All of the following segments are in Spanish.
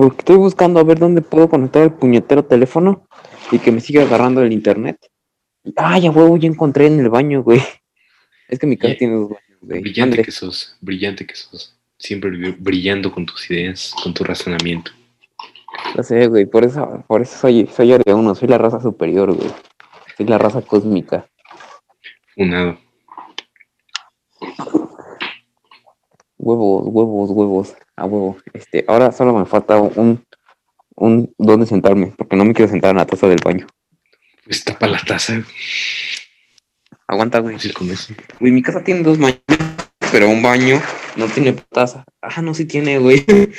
porque estoy buscando a ver dónde puedo conectar el puñetero teléfono y que me siga agarrando el internet. Ah, ya huevo, ya encontré en el baño, güey. Es que mi casa Yeah. tiene dos baños, güey. Brillante que sos, brillante que sos. Siempre bri- brillando con tus ideas, con tu razonamiento. Lo sé, güey, por eso, por eso soy, soy uno, soy la raza superior, güey. Soy la raza cósmica. Unado. Huevos, huevos, huevos, a huevo. Este, ahora solo me falta un, un dónde sentarme, porque no me quiero sentar en la taza del baño. Pues tapa la taza. Aguanta, güey. Fácil con eso. Güey, mi casa tiene dos baños, pero un baño no tiene taza. Ah, no, sí tiene, güey.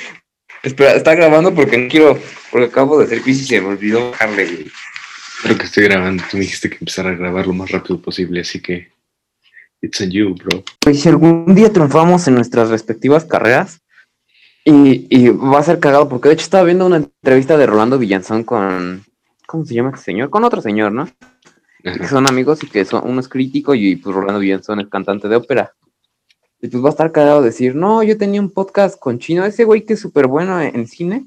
Espera, está grabando porque no quiero, porque acabo de hacer pis y se me olvidó bajarle, güey. Creo que estoy grabando. Tú me dijiste que empezara a grabar lo más rápido posible, así que. It's on you, bro. Pues si algún día triunfamos en nuestras respectivas carreras, y, y va a ser cagado, porque de hecho estaba viendo una entrevista de Rolando Villanzón con, ¿cómo se llama este señor? Con otro señor, ¿no? que son amigos y que son, uno es crítico y pues Rolando Villanzón es cantante de ópera. Y pues va a estar cagado decir, no, yo tenía un podcast con Chino, ese güey que es súper bueno en, en cine,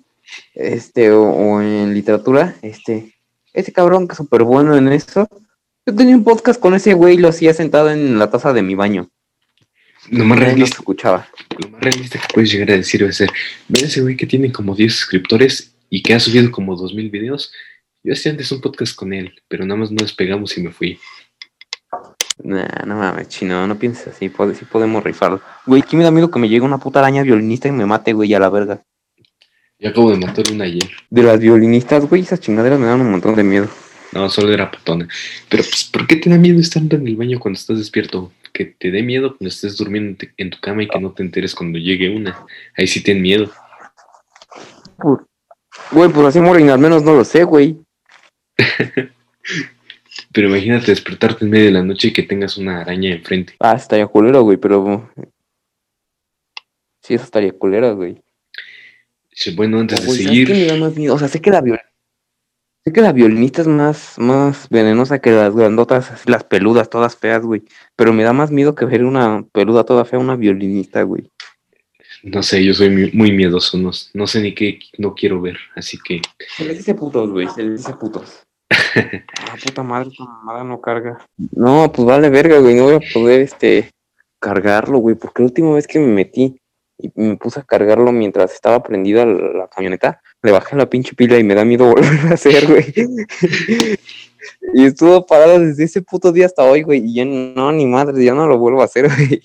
este, o, o en literatura, este, ese cabrón que es súper bueno en eso. Yo tenía un podcast con ese güey y lo hacía sentado en la taza de mi baño. Lo más realista, escuchaba. lo más realista que puedes llegar a decir va a ser: Ve ese güey que tiene como 10 suscriptores y que ha subido como 2000 videos. Yo hacía antes un podcast con él, pero nada más no despegamos y me fui. Nah, no mames, chino, no pienses así, pode- sí podemos rifarlo. Güey, aquí me da miedo que me llegue una puta araña violinista y me mate, güey, a la verga. Yo acabo de matar una ayer. De las violinistas, güey, esas chingaderas me dan un montón de miedo. No, solo era patona. Pero, pues, ¿por qué te da miedo estar en el baño cuando estás despierto? Que te dé miedo cuando estés durmiendo en tu cama y que no te enteres cuando llegue una. Ahí sí ten miedo. Güey, pues así morir, al menos no lo sé, güey. Pero imagínate despertarte en medio de la noche y que tengas una araña enfrente. Ah, estaría culero, güey, pero. Sí, eso estaría culero, güey. Bueno, antes de Güey, ¿sabes qué me seguir, da más miedo? O sea, sé que la viol... Sé que la violinista es más, más venenosa que las grandotas, así, las peludas, todas feas, güey. Pero me da más miedo que ver una peluda toda fea, una violinista, güey. no sé, yo soy muy, miedoso. No, no sé ni qué no quiero ver. Así que, Se les dice putos, güey, se les dice putos. ah, puta madre, esta mamada no carga. No, pues vale verga, güey, no voy a poder, este, cargarlo, güey, porque la última vez que me metí y me puse a cargarlo mientras estaba prendida la camioneta, le bajé la pinche pila y me da miedo volver a hacer, güey. y estuvo parado desde ese puto día hasta hoy, güey, y ya no, ni madre, ya no lo vuelvo a hacer, güey.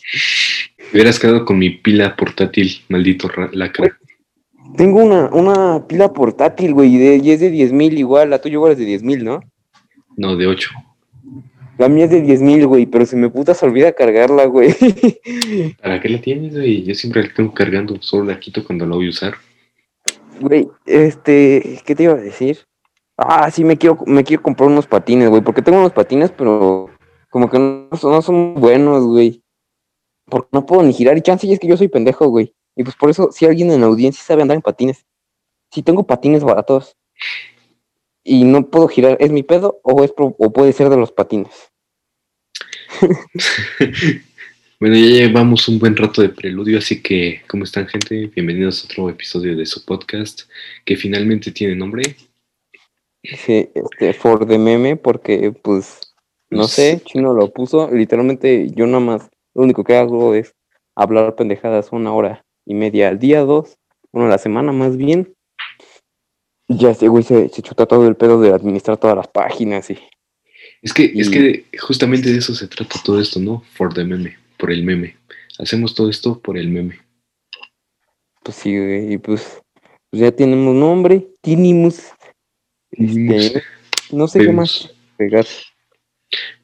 hubieras quedado con mi pila portátil, maldito ra- lacra. Tengo una, una pila portátil, güey, y es de 10 mil igual, la tuya igual es de 10 mil, ¿no? No, de 8. La mía es de 10 mil, güey, pero se me puta se olvida cargarla, güey. ¿Para qué la tienes, güey? Yo siempre la tengo cargando, solo la quito cuando la voy a usar. Güey, este, ¿qué te iba a decir? Ah, sí, me quiero, me quiero comprar unos patines, güey, porque tengo unos patines, pero como que no son, no son buenos, güey. Porque no puedo ni girar, y chance y es que yo soy pendejo, güey. Y pues por eso, si alguien en la audiencia sabe andar en patines, si tengo patines baratos y no puedo girar, ¿es mi pedo o, es o puede ser de los patines? Bueno, ya llevamos un buen rato de preludio, así que, ¿cómo están, gente? Bienvenidos a otro episodio de su podcast, que finalmente tiene nombre. Sí, este, for the meme, porque pues no Pues, sé, Chino lo puso, literalmente yo nada más, lo único que hago es hablar pendejadas una hora y media al día, dos, una a la semana más bien. Y Ya este güey se, se chuta todo el pedo de administrar todas las páginas y Es que, es que justamente de eso se trata todo esto, ¿no? For the meme, por el meme. Hacemos todo esto por el meme. pues sí, güey, y pues, pues ya tenemos nombre, tenemos, este, no sé qué más pegar.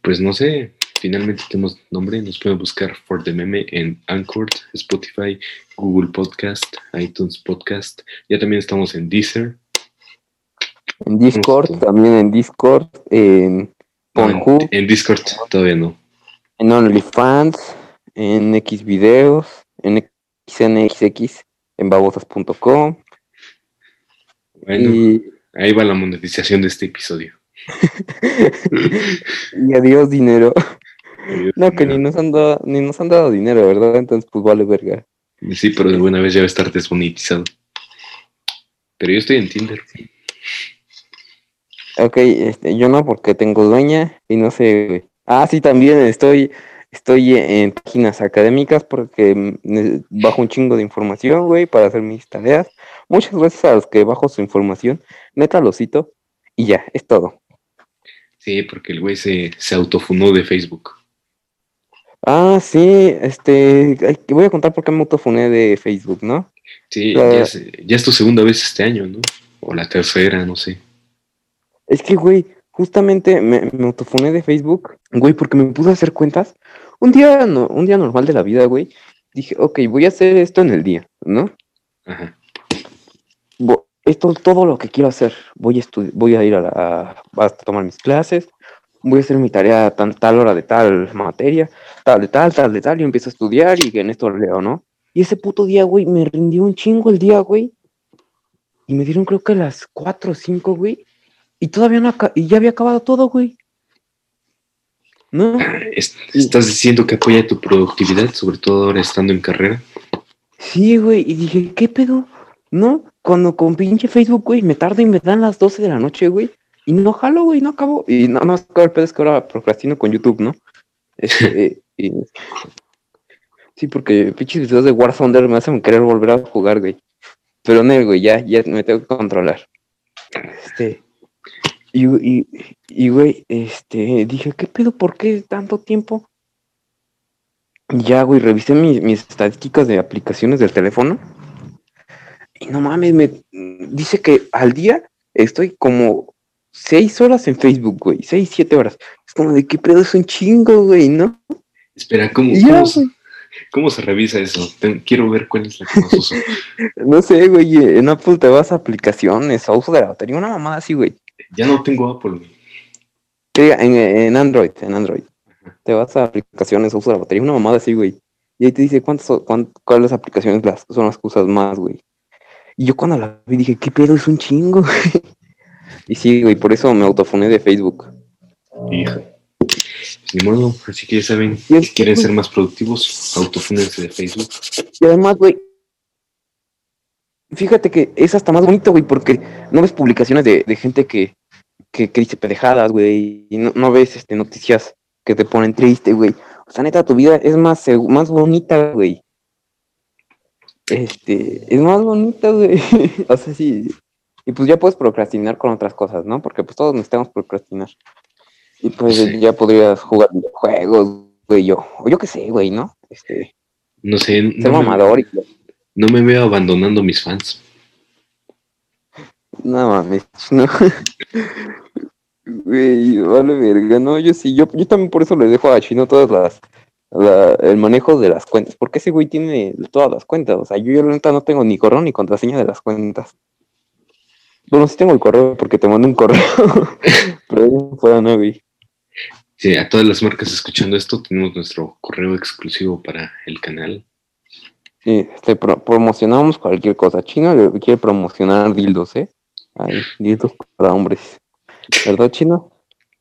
Pues no sé, finalmente tenemos nombre, nos pueden buscar For the Meme en Anchor, Spotify, Google Podcast, iTunes Podcast. Ya también estamos en Deezer. En Discord, Justo. también en Discord, en No, en, en Discord todavía no. en OnlyFans, en Xvideos, en XNXX, en babosas.com. Bueno, Y, ahí va la monetización de este episodio. y adiós dinero. No, que ni nos han dado, ni nos han dado dinero, ¿verdad? Entonces, pues vale verga. Sí, pero de buena vez ya va a estar desmonetizado. Pero yo estoy en Tinder. Ok, este, yo no porque tengo dueña y no sé. Ah, sí, también estoy, estoy en páginas académicas porque mm, bajo un chingo de información, güey, para hacer mis tareas. Muchas gracias a los que bajo su información, neta lo cito y ya, es todo. Sí, porque el güey se, se autofunó de Facebook. Ah, sí, este, voy a contar por qué me autofuné de Facebook, ¿no? Sí, ya, es, ya es tu segunda vez este año, ¿no? O la tercera, no sé. Es que, güey, justamente me, me autofoné de Facebook, güey, porque me puse a hacer cuentas. Un día, no, un día normal de la vida, güey. Dije, ok, voy a hacer esto en el día, ¿no? Ajá. Esto es todo lo que quiero hacer. Voy a voy a ir a, la, a, tomar mis clases, voy a hacer mi tarea a tal hora de tal materia, tal, de tal, tal, de tal, y empiezo a estudiar y en esto leo, ¿no? Y ese puto día, güey, me rindió un chingo el día, güey. Y me dieron creo que las 4 o 5, güey. Y todavía no, y ya había acabado todo, güey. ¿No? ¿Estás diciendo que apoya tu productividad, sobre todo ahora estando en carrera? Sí, güey, y dije, ¿qué pedo? ¿No? Cuando con pinche Facebook, güey, me tardo y me dan las 12 de la noche, güey. Y no jalo, güey, no acabo. Y no, no, el pedo es que ahora procrastino con YouTube, ¿no? Este, sí, porque pinches videos de War Thunder me hacen querer volver a jugar, güey. Pero no, güey, ya, ya me tengo que controlar. Este, y, y, güey, este, dije, ¿qué pedo? ¿Por qué tanto tiempo? Ya, güey, revisé mis, estadísticas de aplicaciones del teléfono. Y no mames, me dice que al día estoy como seis horas en Facebook, güey. Seis, siete horas. Es como de qué pedo es un chingo, güey, ¿no? Espera, ¿cómo, cómo, se, revisa eso? quiero ver cuál es la que más uso. no sé, güey. En Apple te vas a aplicaciones, a uso de la batería, una mamada así, güey. Ya no tengo Apple. En, en Android, en Android. Te vas a aplicaciones, uso la batería, una mamada así, güey. Y ahí te dice cuántas, cuáles aplicaciones las, son las que usas más, güey. Y yo cuando la vi dije, ¿qué pedo? Es un chingo, Y sí, güey, por eso me autofoné de Facebook. Hija. Ni modo, así que ya saben, si quieren ser más productivos, autofúnense de Facebook. Y además, güey, fíjate que es hasta más bonito, güey, porque no ves publicaciones de, gente que, que, dice pendejadas, güey, y no, ves este, noticias que te ponen triste, güey. O sea, neta, tu vida es más, más bonita, güey. Este, es más bonita, güey. o sea, sí. Y pues ya puedes procrastinar con otras cosas, ¿no? Porque pues todos necesitamos procrastinar. Y pues ya podrías jugar juegos, güey, yo. O yo qué sé, güey, ¿no? Este. No sé. Ser mamador y no me veo abandonando mis fans. No mames, no. Güey, vale verga, no, yo sí, yo, yo también por eso le dejo a Chino todas las, el manejo de las cuentas, porque ese güey tiene todas las cuentas, o sea, yo, yo neta no tengo ni correo ni contraseña de las cuentas. Bueno, sí tengo el correo porque te mando un correo, pero fuera no, güey. Sí, a todas las marcas escuchando esto, tenemos nuestro correo exclusivo para el canal. Sí, este, promocionamos cualquier cosa. Chino le quiere promocionar dildos, ¿eh? Ay, dildos para hombres. ¿Verdad, Chino?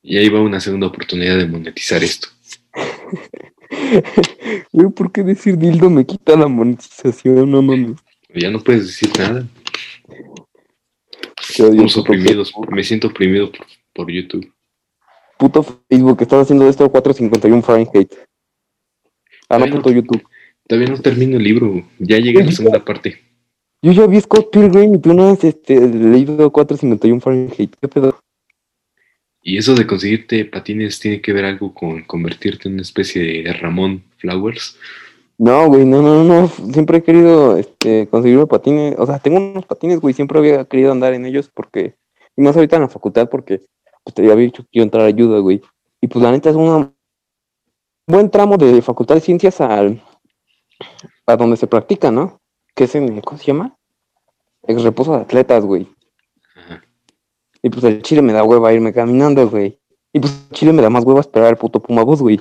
Y ahí va una segunda oportunidad de monetizar esto. ¿Por qué decir dildo me quita la monetización? No mames. Ya no puedes decir nada. Estamos oprimidos. Me siento oprimido por, YouTube. Puto Facebook, estás haciendo esto 451 Fahrenheit. Ah, no, puto YouTube. Todavía no termino el libro, ya llegué a la segunda parte. Yo ya vi Scott Pilgrim y tú no has este, leído 451 Fahrenheit, ¿qué pedo? Y eso de conseguirte patines tiene que ver algo con convertirte en una especie de Ramón Flowers. No, güey, no, no, no, siempre he querido este, conseguirme patines, o sea, tengo unos patines, güey, siempre había querido andar en ellos porque, y más ahorita en la facultad porque pues, te había dicho que quiero entrar a ayuda, güey. Y pues la neta es un buen tramo de facultad de ciencias al, a donde se practica, ¿no? Que es en, ¿cómo se llama? Ex reposo de atletas, güey. Y pues el chile me da hueva irme caminando, güey. Y pues el chile me da más hueva esperar al puto Puma Bus, güey.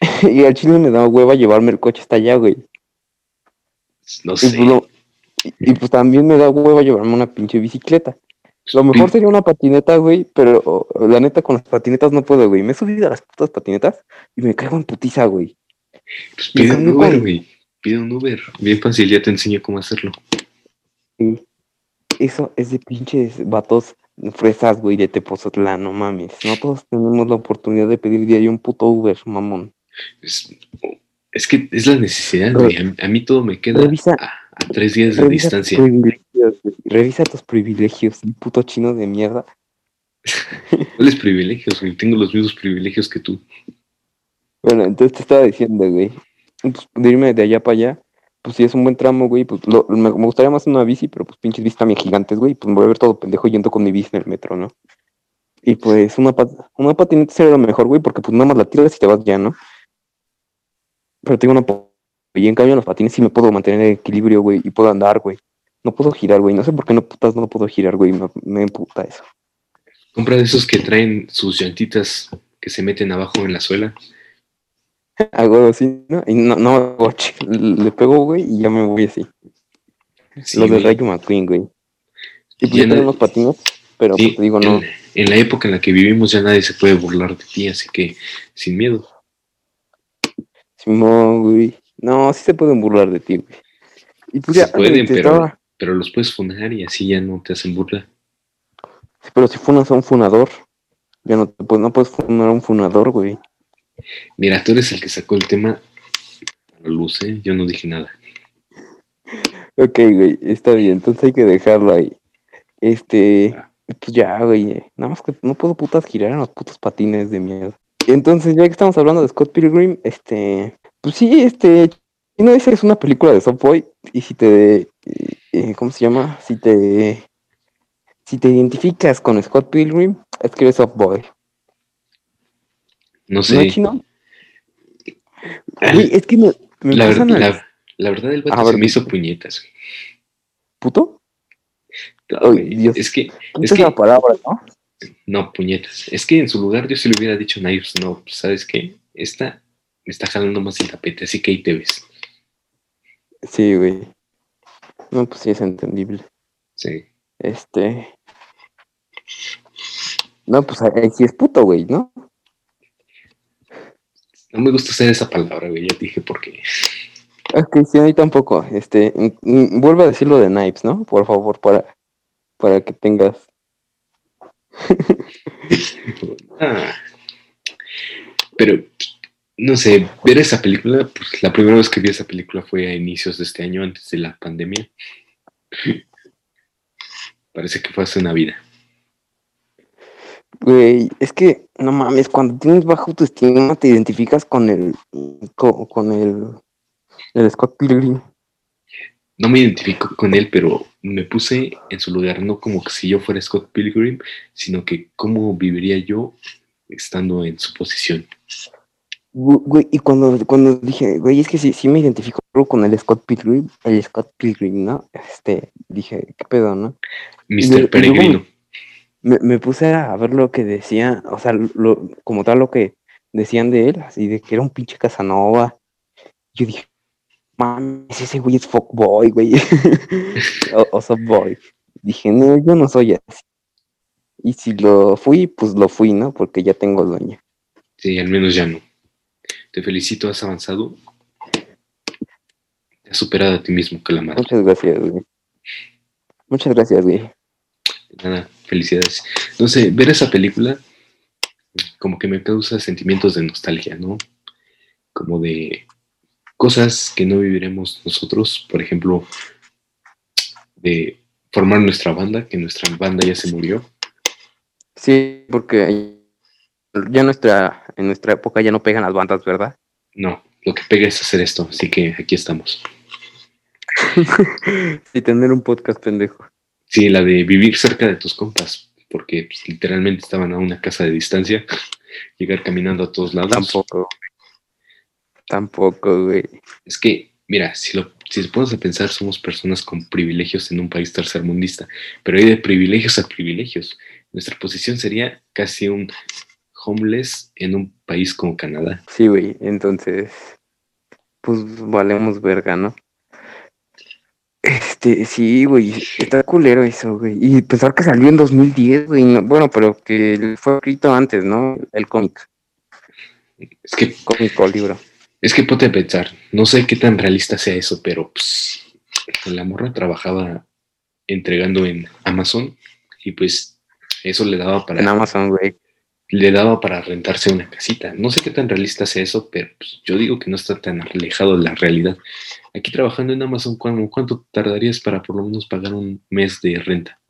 y al chile me da hueva llevarme el coche hasta allá, güey. No sé. Y pues, también me da hueva llevarme una pinche bicicleta. Lo mejor sería una patineta, güey, pero la neta con las patinetas no puedo, güey. Me he subido a las putas patinetas y me caigo en putiza, güey. Pues pide un Uber, güey. Pide un Uber. Bien fácil, ya te enseño cómo hacerlo. Sí. Eso es de pinches vatos fresas, güey, de Tepozotlán, no mames. No todos tenemos la oportunidad de pedir diario un puto Uber, mamón. Es, es que es la necesidad, güey. A, a mí todo me queda Revisa- a, a tres días de tus distancia. Revisa tus privilegios, un puto chino de mierda. ¿Cuáles privilegios, güey? Tengo los mismos privilegios que tú. Bueno, entonces te estaba diciendo, güey. Pues de irme de allá para allá, pues si es un buen tramo, güey, pues lo- me, gustaría más una bici, pero pues pinches bicis también gigantes, güey. Pues me voy a ver todo pendejo yendo con mi bici en el metro, ¿no? Y pues una, pat- una patineta sería lo mejor, güey, porque pues nada más la tiras y te vas ya, ¿no? Pero tengo una... Y en cambio en los patines sí me puedo mantener el equilibrio, güey, y puedo andar, güey. No puedo girar, güey. No sé por qué no putas no puedo girar, güey. Me, me emputa eso. Compra de esos que traen sus llantitas que se meten abajo en la suela. Hago así, ¿no? Y no, no le pego, güey, y ya me voy así. Sí, los de. Rayo McQueen, güey. Y pues Ya unos patines, pero Sí, pues digo, no. en, en la época en la que vivimos ya nadie se puede burlar de ti, así que sin miedo. Simón, güey. No, sí se pueden burlar de ti, güey. Y pues Se ya, pueden, te pero- estaba- Pero los puedes funar y así ya no te hacen burla. sí, pero si funas a un funador, ya no, te puedes- no puedes funar a un funador, güey. Mira, tú eres el que sacó el tema a la luz, ¿eh? Yo no dije nada. Ok, güey, está bien, entonces hay que dejarlo ahí. Este, pues ya, güey, eh, nada más que no puedo putas girar en los putos patines de miedo. Entonces, ya que estamos hablando de Scott Pilgrim, este, pues sí, este, no dice es una película de Subway, y si te, eh, eh, ¿cómo se llama? Si te, si te identificas con Scott Pilgrim, es que eres Subway. No ¿No, sé. chino? Güey, es que me, me la, pasan ver- al- la- la verdad, el vato se ver, me hizo puñetas. güey. ¿Puto? No, Ay, güey, Dios. Es que, ¿Qué es es la que, palabra, no? no, puñetas. Es que en su lugar yo sí le hubiera dicho Knives, no, pues, ¿sabes qué? Esta me está jalando más el tapete, así que ahí te ves. Sí, güey. No, pues sí es entendible. Sí. Este. No, pues sí es puto, güey, ¿no? No me gusta usar esa palabra, güey, ya dije por qué. Ok, sí, a mí tampoco. Este, vuelve a decirlo de Knives, ¿no? Por favor, para, para que tengas. Ah. Pero, no sé, ver esa película, pues la primera vez que vi esa película fue a inicios de este año, antes de la pandemia. Parece que fue hace una vida. Güey, es que, no mames, cuando tienes baja autoestima te identificas con el. con, con el. el Scott Pilgrim. No me identifico con él, pero me puse en su lugar, no como que si yo fuera Scott Pilgrim, sino que cómo viviría yo estando en su posición. Güey, y cuando, cuando dije, güey, es que sí, sí me identifico con el Scott Pilgrim, el Scott Pilgrim, ¿no? Este, dije, ¿qué pedo, no? Mr. Peregrino. Me, me puse a ver lo que decía, o sea, lo, como tal lo que decían de él, así de que era un pinche Casanova. Yo dije, mames, ese güey es fuckboy, güey. o, o subboy. Dije, no, yo no soy así. Y si lo fui, pues lo fui, ¿no? Porque ya tengo dueño. Sí, al menos ya no. Te felicito, has avanzado. Te has superado a ti mismo, Calamar. Muchas gracias, güey. Muchas gracias, güey. Nada, felicidades. No sé, ver esa película como que me causa sentimientos de nostalgia, ¿no? Como de cosas que no viviremos nosotros, por ejemplo, de formar nuestra banda, que nuestra banda ya se murió. Sí, porque ya nuestra, en nuestra época ya no pegan las bandas, ¿verdad? No, lo que pega es hacer esto, así que aquí estamos. y tener un podcast pendejo. Sí, la de vivir cerca de tus compas, porque pues, literalmente estaban a una casa de distancia, llegar caminando a todos lados. Tampoco. Tampoco, güey. Es que, mira, si lo, si te pones a pensar, somos personas con privilegios en un país tercermundista, pero hay de privilegios a privilegios. Nuestra posición sería casi un homeless en un país como Canadá. Sí, güey. Entonces, pues valemos verga, ¿no? Este, sí, güey. Está culero eso, güey. Y pensar que salió en 2010, güey. no- bueno, pero que fue escrito antes, ¿no? El cómic. Es que, Cómic o libro. es que ponte a pensar, no sé qué tan realista sea eso, pero pues, la morra trabajaba entregando en Amazon y pues eso le daba para... En Amazon, güey. Le daba para rentarse una casita. No sé qué tan realista sea eso, pero pues, yo digo que no está tan alejado de la realidad. Aquí trabajando en Amazon, ¿cuánto, ¿cuánto tardarías para por lo menos pagar un mes de renta?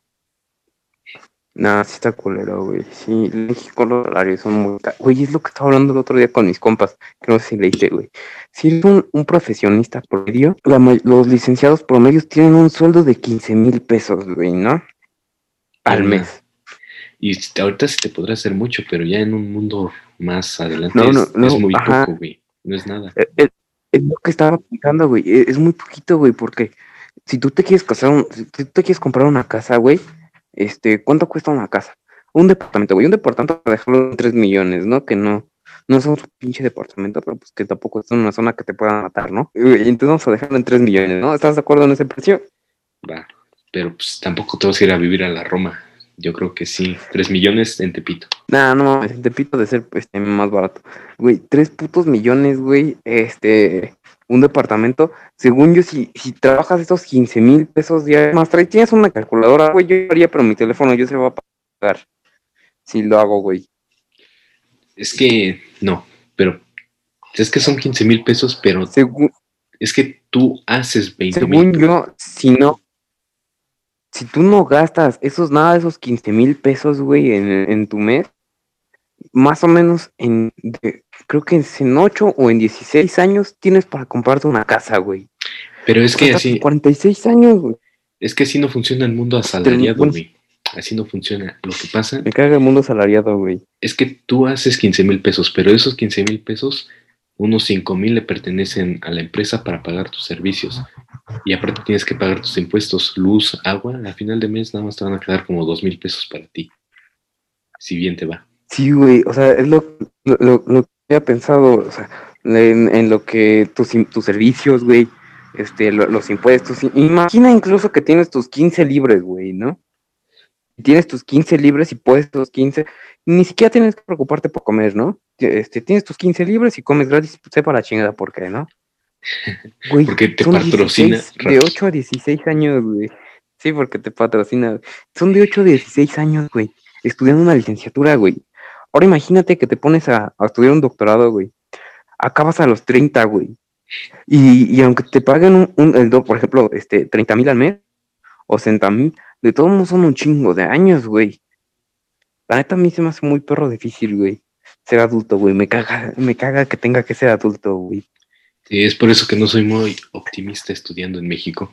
Nah, sí está culero, güey. Sí, en México los salarios son muy... Güey, es lo que estaba hablando el otro día con mis compas, que no sé si leíste, güey. Si eres un, un profesionista promedio, los licenciados promedios tienen un sueldo de 15 mil pesos, güey, ¿no? Al mes. Y ahorita se te podrá hacer mucho, pero ya en un mundo más adelante es, muy poco, güey. No es nada. Es, eh, eh, es, lo que estaba pensando, güey. Es, es muy poquito, güey, porque si tú te quieres casar, si tú te quieres comprar una casa, güey, este, ¿cuánto cuesta una casa? Un departamento, güey, un departamento para dejarlo en 3 millones, ¿no? Que no, no es un pinche departamento, pero pues que tampoco es una zona que te pueda matar, ¿no? Y entonces vamos a dejarlo en 3 millones, ¿no? ¿Estás de acuerdo en ese precio? Va, pero pues tampoco te vas a ir a vivir a la Roma. Yo creo que sí, 3 millones en Tepito. Nah, no mames, en Tepito de ser este, más barato. Güey, 3 putos millones, güey, este, un departamento, según yo, si, si trabajas esos 15 mil pesos diarios, más trae, tienes una calculadora, güey, yo haría, pero mi teléfono yo se va a pagar si lo hago, güey. Es que, no, pero es que son 15 mil pesos, pero según, es que tú haces 20 Según yo, si no, si tú no gastas esos, nada de esos 15 mil pesos, güey, en, en tu mes, más o menos en, creo que en 8 o en 16 años tienes para comprarte una casa, güey. Pero es que así... 46 años, güey. Es que así no funciona el mundo asalariado, güey. Así no funciona. Lo que pasa... Me caga el mundo asalariado, güey. Es que tú haces 15 mil pesos, pero esos 15 mil pesos, unos 5 mil le pertenecen a la empresa para pagar tus servicios. Y aparte tienes que pagar tus impuestos, luz, agua. Al final de mes nada más te van a quedar como 2 mil pesos para ti. Si bien te va. Sí, güey, o sea, es lo, lo, lo que había pensado, o sea, en, lo que tus, tus servicios, güey, este, los impuestos. Imagina incluso que tienes tus 15 libres, güey, ¿no? Tienes tus 15 libres y puedes tus 15, ni siquiera tienes que preocuparte por comer, ¿no? Este, tienes tus 15 libres y comes gratis, sepa la chingada por qué, ¿no? Güey, porque te patrocina. de 8 a 16 años, güey. Sí, porque te patrocina. Son de 8 a 16 años, güey. Estudiando una licenciatura, güey. Ahora imagínate que te pones a, estudiar un doctorado, güey. Acabas a los 30, güey. Y, aunque te paguen un, el por ejemplo, este, 30 mil al mes o 60 mil, de todos modos son un chingo de años, güey. La neta a mí se me hace muy perro difícil, güey. Ser adulto, güey. Me caga, me caga que tenga que ser adulto, güey. Sí, es por eso que no soy muy optimista estudiando en México.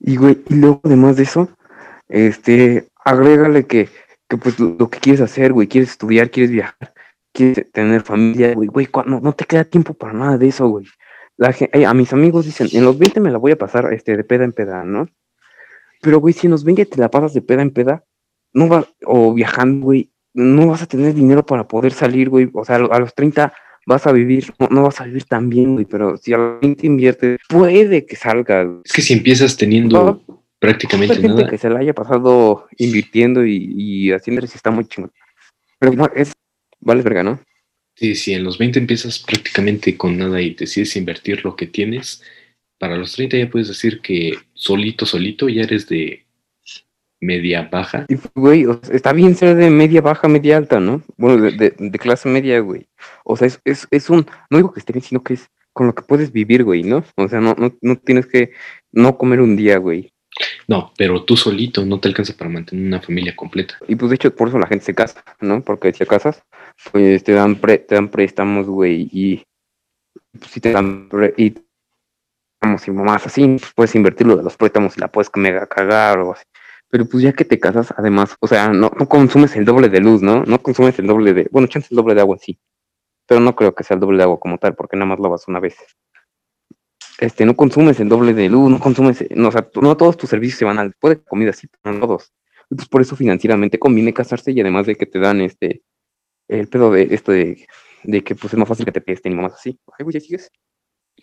Y, güey, y luego además de eso, este, agrégale que que pues lo, que quieres hacer, güey, quieres estudiar, quieres viajar, quieres tener familia, güey, güey, no, no te queda tiempo para nada de eso, güey. La, a mis amigos dicen, en los 20 me la voy a pasar este, de peda en peda, ¿no? Pero, güey, si en los 20 te la pasas de peda en peda, no vas, o viajando, güey, no vas a tener dinero para poder salir, güey. O sea, a los 30 vas a vivir, no, vas a vivir tan bien, güey, pero si a los 20 inviertes, puede que salga. Es que si empiezas teniendo prácticamente gente nada. que se la haya pasado invirtiendo y, haciendo si está muy chingón. Pero no, es, vale verga, ¿no? Sí, sí, en los 20 empiezas prácticamente con nada y decides invertir lo que tienes. Para los 30 ya puedes decir que solito, solito ya eres de media baja. Y, güey, está bien ser de media baja, media alta, ¿no? Bueno, de, de, clase media, güey. O sea, es, es, es, un, no digo que esté bien, sino que es con lo que puedes vivir, güey, ¿no? O sea, no, no, no tienes que no comer un día, güey. No, pero tú solito no te alcanza para mantener una familia completa. Y pues de hecho por eso la gente se casa, ¿no? Porque si te casas, pues te dan, te dan préstamos, güey, y pues, si te dan y y mamás así, pues puedes invertirlo de los préstamos y la puedes mega cagar o así. Pero pues ya que te casas, además, o sea, no, no consumes el doble de luz, ¿no? No consumes el doble de, bueno, chance el doble de agua sí, pero no creo que sea el doble de agua como tal, porque nada más lo vas una vez este, no consumes el doble de luz, no consumes, no, o sea, no todos tus servicios se van al, puede comida, sí, pero no todos. Entonces, por eso financieramente conviene casarse y además de que te dan este, el pedo de esto de, de que pues es más fácil que te pesten y mamás así. Ay, güey, ¿ya sigues?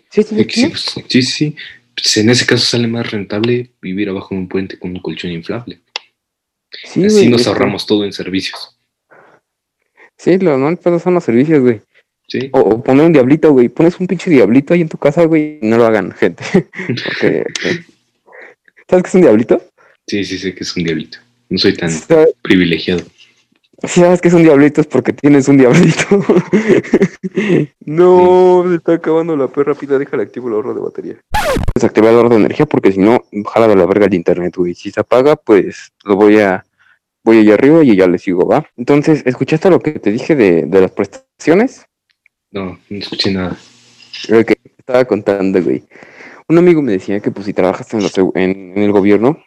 Sí, sí, sí. Sí, sí. Pues en ese caso sale más rentable vivir abajo de un puente con un colchón inflable. Sí, Así nos ahorramos todo en servicios. Sí, lo pedo son los servicios, güey. O, poner un diablito, güey. Pones un pinche diablito ahí en tu casa, güey. No lo hagan, gente. ¿Sabes qué es un diablito? Sí, sí, sé que es un diablito. No soy tan ¿Sabes? privilegiado. Si sabes que es un diablito es porque tienes un diablito. no, se está acabando la perra pila, déjale activo el ahorro de batería. Pues activar el ahorro de energía porque si no, jala de la verga el internet, güey. Si se apaga, pues lo voy a voy allá arriba y ya le sigo, ¿va? Entonces, ¿escuchaste lo que te dije de, de las prestaciones? No, no escuché nada. Lo que te estaba contando, güey. Un amigo me decía que pues si trabajas en, en, en el gobierno,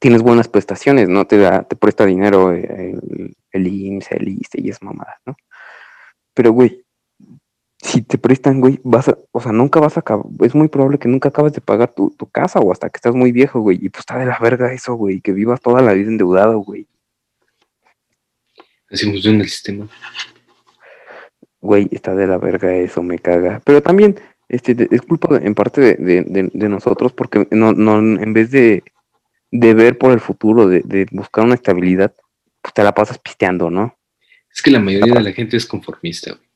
tienes buenas prestaciones, ¿no? Te da, te presta dinero el, el IMSS, el ISSSTE y es mamadas, ¿no? Pero, güey, si te prestan, güey, vas a, o sea, nunca vas a acabar, es muy probable que nunca acabes de pagar tu, tu casa o hasta que estás muy viejo, güey, y pues está de la verga eso, güey, que vivas toda la vida endeudado, güey. Así funciona el sistema. Güey, está de la verga eso, me caga. Pero también, este, de- es culpa de- en parte de, de- de- de nosotros porque no, no, en vez de, de ver por el futuro, de, de buscar una estabilidad, pues te la pasas pisteando, ¿no? Es que la mayoría de la gente es conformista, güey.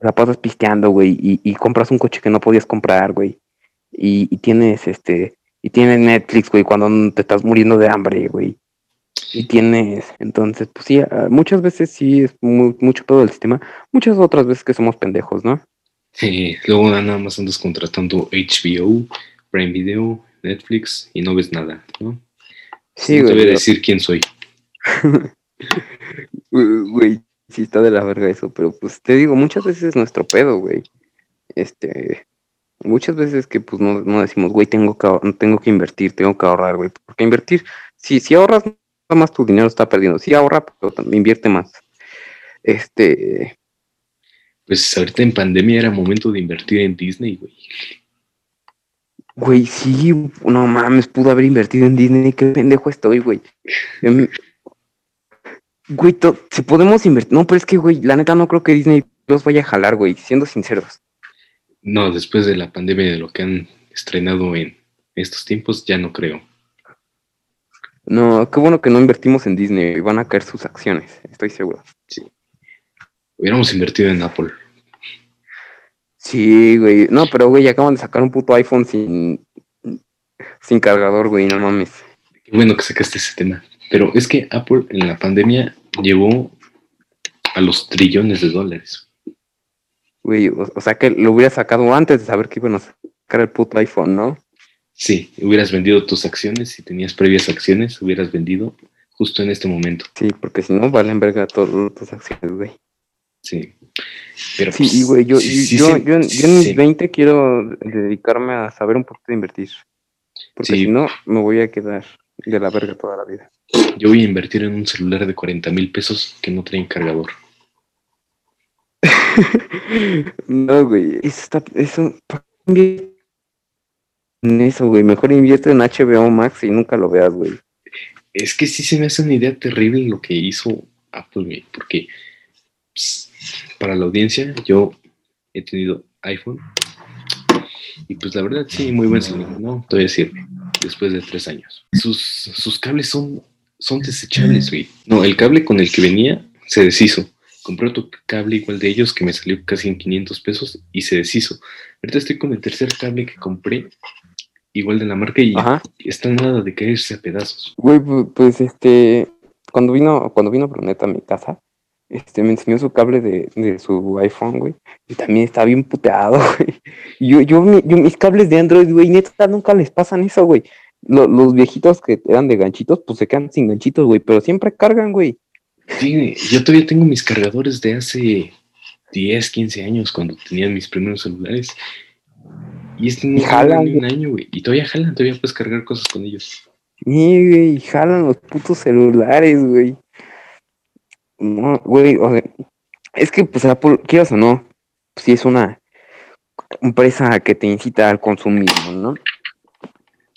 Te la pasas pisteando, güey, y, y compras un coche que no podías comprar, güey. Y, y tienes, este, y tienes Netflix, güey, cuando te estás muriendo de hambre, güey. Y tienes, entonces, pues sí, ah, muchas veces sí es mu- mucho todo el sistema, muchas otras veces que somos pendejos, ¿no? Sí, luego nada más andas contratando HBO, Prime Video, Netflix y no ves nada, ¿no? Sí, no te voy a güey. decir quién soy. Güey, sí está de la verga eso, pero pues te digo, muchas veces es nuestro pedo, güey. Este, muchas veces que pues no, no decimos, güey, tengo que, tengo que invertir, tengo que ahorrar, güey, porque invertir, si, si ahorras, nada más tu dinero está perdiendo, si ahorra, pero también invierte más. Este, Pues ahorita en pandemia era momento de invertir en Disney, güey. güey, sí, no mames, pudo haber invertido en Disney, qué pendejo estoy, güey. Güey, si podemos invertir, no, pero es que, güey, la neta no creo que Disney los vaya a jalar, güey, siendo sinceros. No, después de la pandemia de lo que han estrenado en estos tiempos, ya no creo. No, qué bueno que no invertimos en Disney, van a caer sus acciones, estoy seguro. Hubiéramos invertido en Apple. Sí, güey, no, pero güey, acaban de sacar un puto iPhone sin, sin cargador, güey, no mames. Qué bueno que sacaste ese tema. Pero es que Apple en la pandemia llevó a los trillones de dólares. Güey, o, o sea que lo hubiera sacado antes de saber que iban a sacar el puto iPhone, ¿no? Sí, hubieras vendido tus acciones, si tenías previas acciones, hubieras vendido justo en este momento. Sí, porque si no, valen verga todas tus acciones, güey. Sí. Pero Sí, pues, güey, yo, sí, yo, sí, yo, yo en mis sí. 20 quiero dedicarme a saber un poquito de invertir. Porque si no, me voy a quedar de la verga toda la vida. Yo voy a invertir en un celular de 40 mil pesos que no trae cargador. No, güey, eso está, eso, ¿para qué inviertes en eso, güey, mejor invierte en HBO Max y nunca lo veas, güey. Es que sí se me hace una idea terrible lo que hizo Apple, güey, porque pues, para la audiencia yo he tenido iPhone y pues la verdad sí, muy buen celular, ¿no? Todavía sirve, después de tres años. Sus, sus cables son, son desechables, güey. No, el cable con el que venía se deshizo. Compré otro cable igual de ellos que me salió casi en 500 pesos y se deshizo. Ahorita estoy con el tercer cable que compré, igual de la marca y Ajá. está nada de caerse a pedazos. Güey, pu- pues este, cuando vino, cuando vino Bruneta a mi casa, este, me enseñó su cable de, de su iPhone, güey, y también está bien puteado, güey. Yo, yo, mi- yo, mis cables de Android, güey, neta, nunca les pasan eso, güey. Lo- los viejitos que eran de ganchitos, pues se quedan sin ganchitos, güey, pero siempre cargan, güey. Sí, yo todavía tengo mis cargadores de hace 10, 15 años cuando tenía mis primeros celulares. Y este no jalan, un año, güey. Y todavía jalan, todavía puedes cargar cosas con ellos. Sí, güey, jalan los putos celulares, güey. No, güey, o sea, es que, pues, Apple, quieras o no, pues sí es una empresa que te incita al consumismo, ¿no?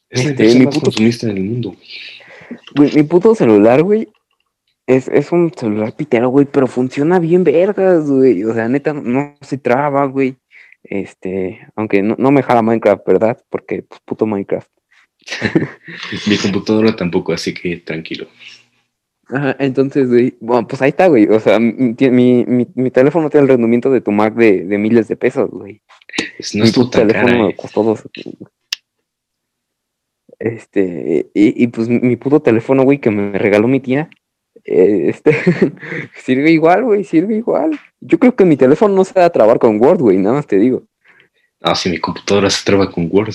Es Este, mi puto- consumista del mundo. Güey, mi puto celular, güey, es, es un celular pitero, güey, pero funciona bien vergas, güey. O sea, neta, no se traba, güey. Este, aunque no, no me jala Minecraft, ¿verdad? Porque, pues, puto Minecraft. Mi computadora tampoco, así que tranquilo. Ajá, entonces, güey, bueno, pues ahí está, güey. O sea, mi, mi, mi, mi teléfono tiene el rendimiento de tu Mac de, de miles de pesos, güey. Es, no mi estuvo puto tan cara, teléfono eh. me costó dos. Este, y, y, pues mi puto teléfono, güey, que me regaló mi tía, eh, este, sirve igual, güey, sirve igual. Yo creo que mi teléfono no se va a trabar con Word, güey, nada más te digo. Ah, si mi computadora se traba con Word.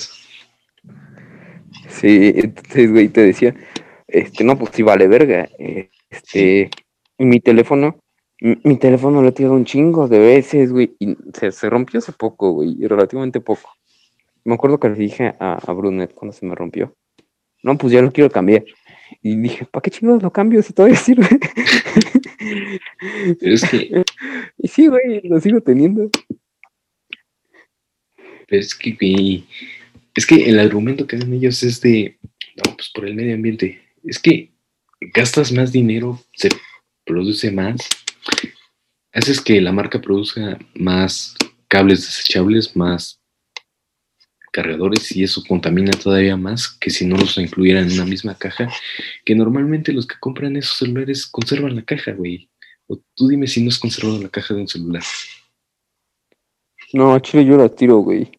Sí, entonces, güey, te decía, este, no, pues sí vale verga. Este, mi teléfono, mi, teléfono lo he tirado un chingo de veces, güey, y se, se rompió hace poco, güey, relativamente poco. Me acuerdo que le dije a, a Brunet cuando se me rompió. No, pues ya lo quiero cambiar. Y dije, ¿para qué chingados lo cambio si todavía sirve? es que. Y sí, güey, lo sigo teniendo. es que, es que el argumento que dan ellos es de, no, pues por el medio ambiente. Es que gastas más dinero, se produce más, haces que la marca produzca más cables desechables, más cargadores y eso contamina todavía más que si no los incluyeran en una misma caja, que normalmente los que compran esos celulares conservan la caja, güey. O tú dime si no has conservado la caja de un celular. No, chile yo las tiro, güey.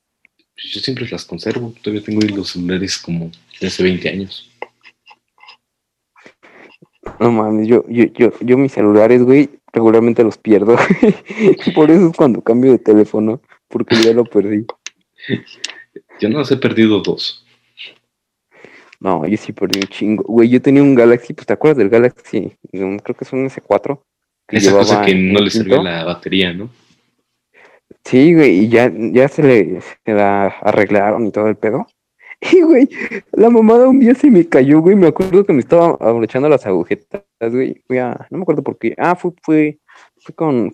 Yo siempre las conservo. Todavía tengo los celulares como de hace 20 años. No mames, yo, yo, yo, yo mis celulares, güey, regularmente los pierdo. Por eso es cuando cambio de teléfono, porque ya lo perdí. Yo no he perdido dos. No, yo sí perdí un chingo. Güey, yo tenía un Galaxy, pues te acuerdas del Galaxy, creo que es un S4. Esa cosa que no le sirvió la batería, ¿no? Sí, güey, y ya, ya se le se la arreglaron y todo el pedo. Y, güey, la mamada un día se me cayó, güey. Me acuerdo que me estaba abrochando las agujetas, güey. Fui a, no me acuerdo por qué. Ah, fui, fui, fui con,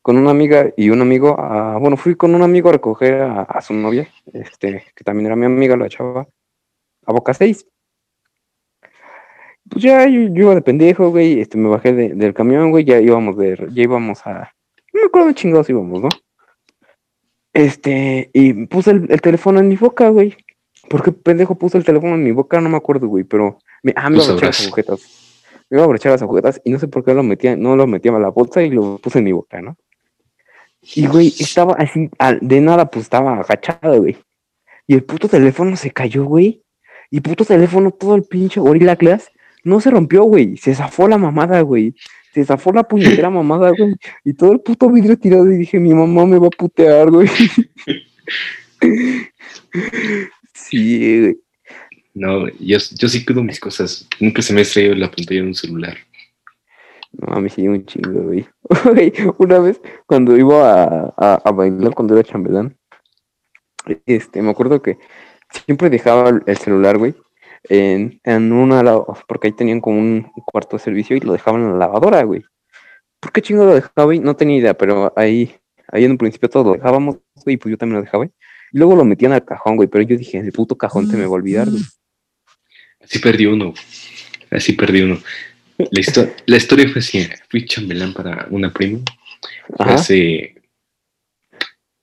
con una amiga y un amigo, a, bueno, fui con un amigo a recoger a, su novia, este, que también era mi amiga, la chava, a Boca 6. Pues ya yo, iba de pendejo, güey, este, me bajé del camión, güey, ya íbamos de, ya íbamos a, no me acuerdo de chingados íbamos, ¿no? Este, y puse el, teléfono en mi boca, güey. ¿Por qué pendejo puse el teléfono en mi boca? No me acuerdo, güey, pero me, ah, me iba a abrochar las agujetas. Me iba a abrochar las agujetas y no sé por qué lo metía, no lo metía a la bolsa y lo puse en mi boca, ¿no? Y, güey, estaba así, de nada, pues estaba agachado, güey. Y el puto teléfono se cayó, güey. Y puto teléfono, todo el pinche Gorilla Glass, no se rompió, güey. Se zafó la mamada, güey. Se zafó la puñetera mamada, güey. Y todo el puto vidrio tirado. Y dije, mi mamá me va a putear, güey. sí, güey. No, yo, yo sí cuido mis cosas. Nunca se me ha estrellado la pantalla de un celular. No, a mí sí un chingo, güey. Una vez, cuando iba a, a, bailar cuando era chambelán, este, me acuerdo que siempre dejaba el celular, güey, en, en una, porque ahí tenían como un cuarto de servicio y lo dejaban en la lavadora, güey. ¿Por qué chingo lo dejaba, güey? No tenía idea, pero ahí, ahí en un principio todo lo dejábamos, güey, y pues yo también lo dejaba, güey. Y luego lo metían al cajón, güey, pero yo dije, el puto cajón te me va a olvidar, güey. Así perdí uno, así perdí uno. La, historia fue así, fui chambelán para una prima hace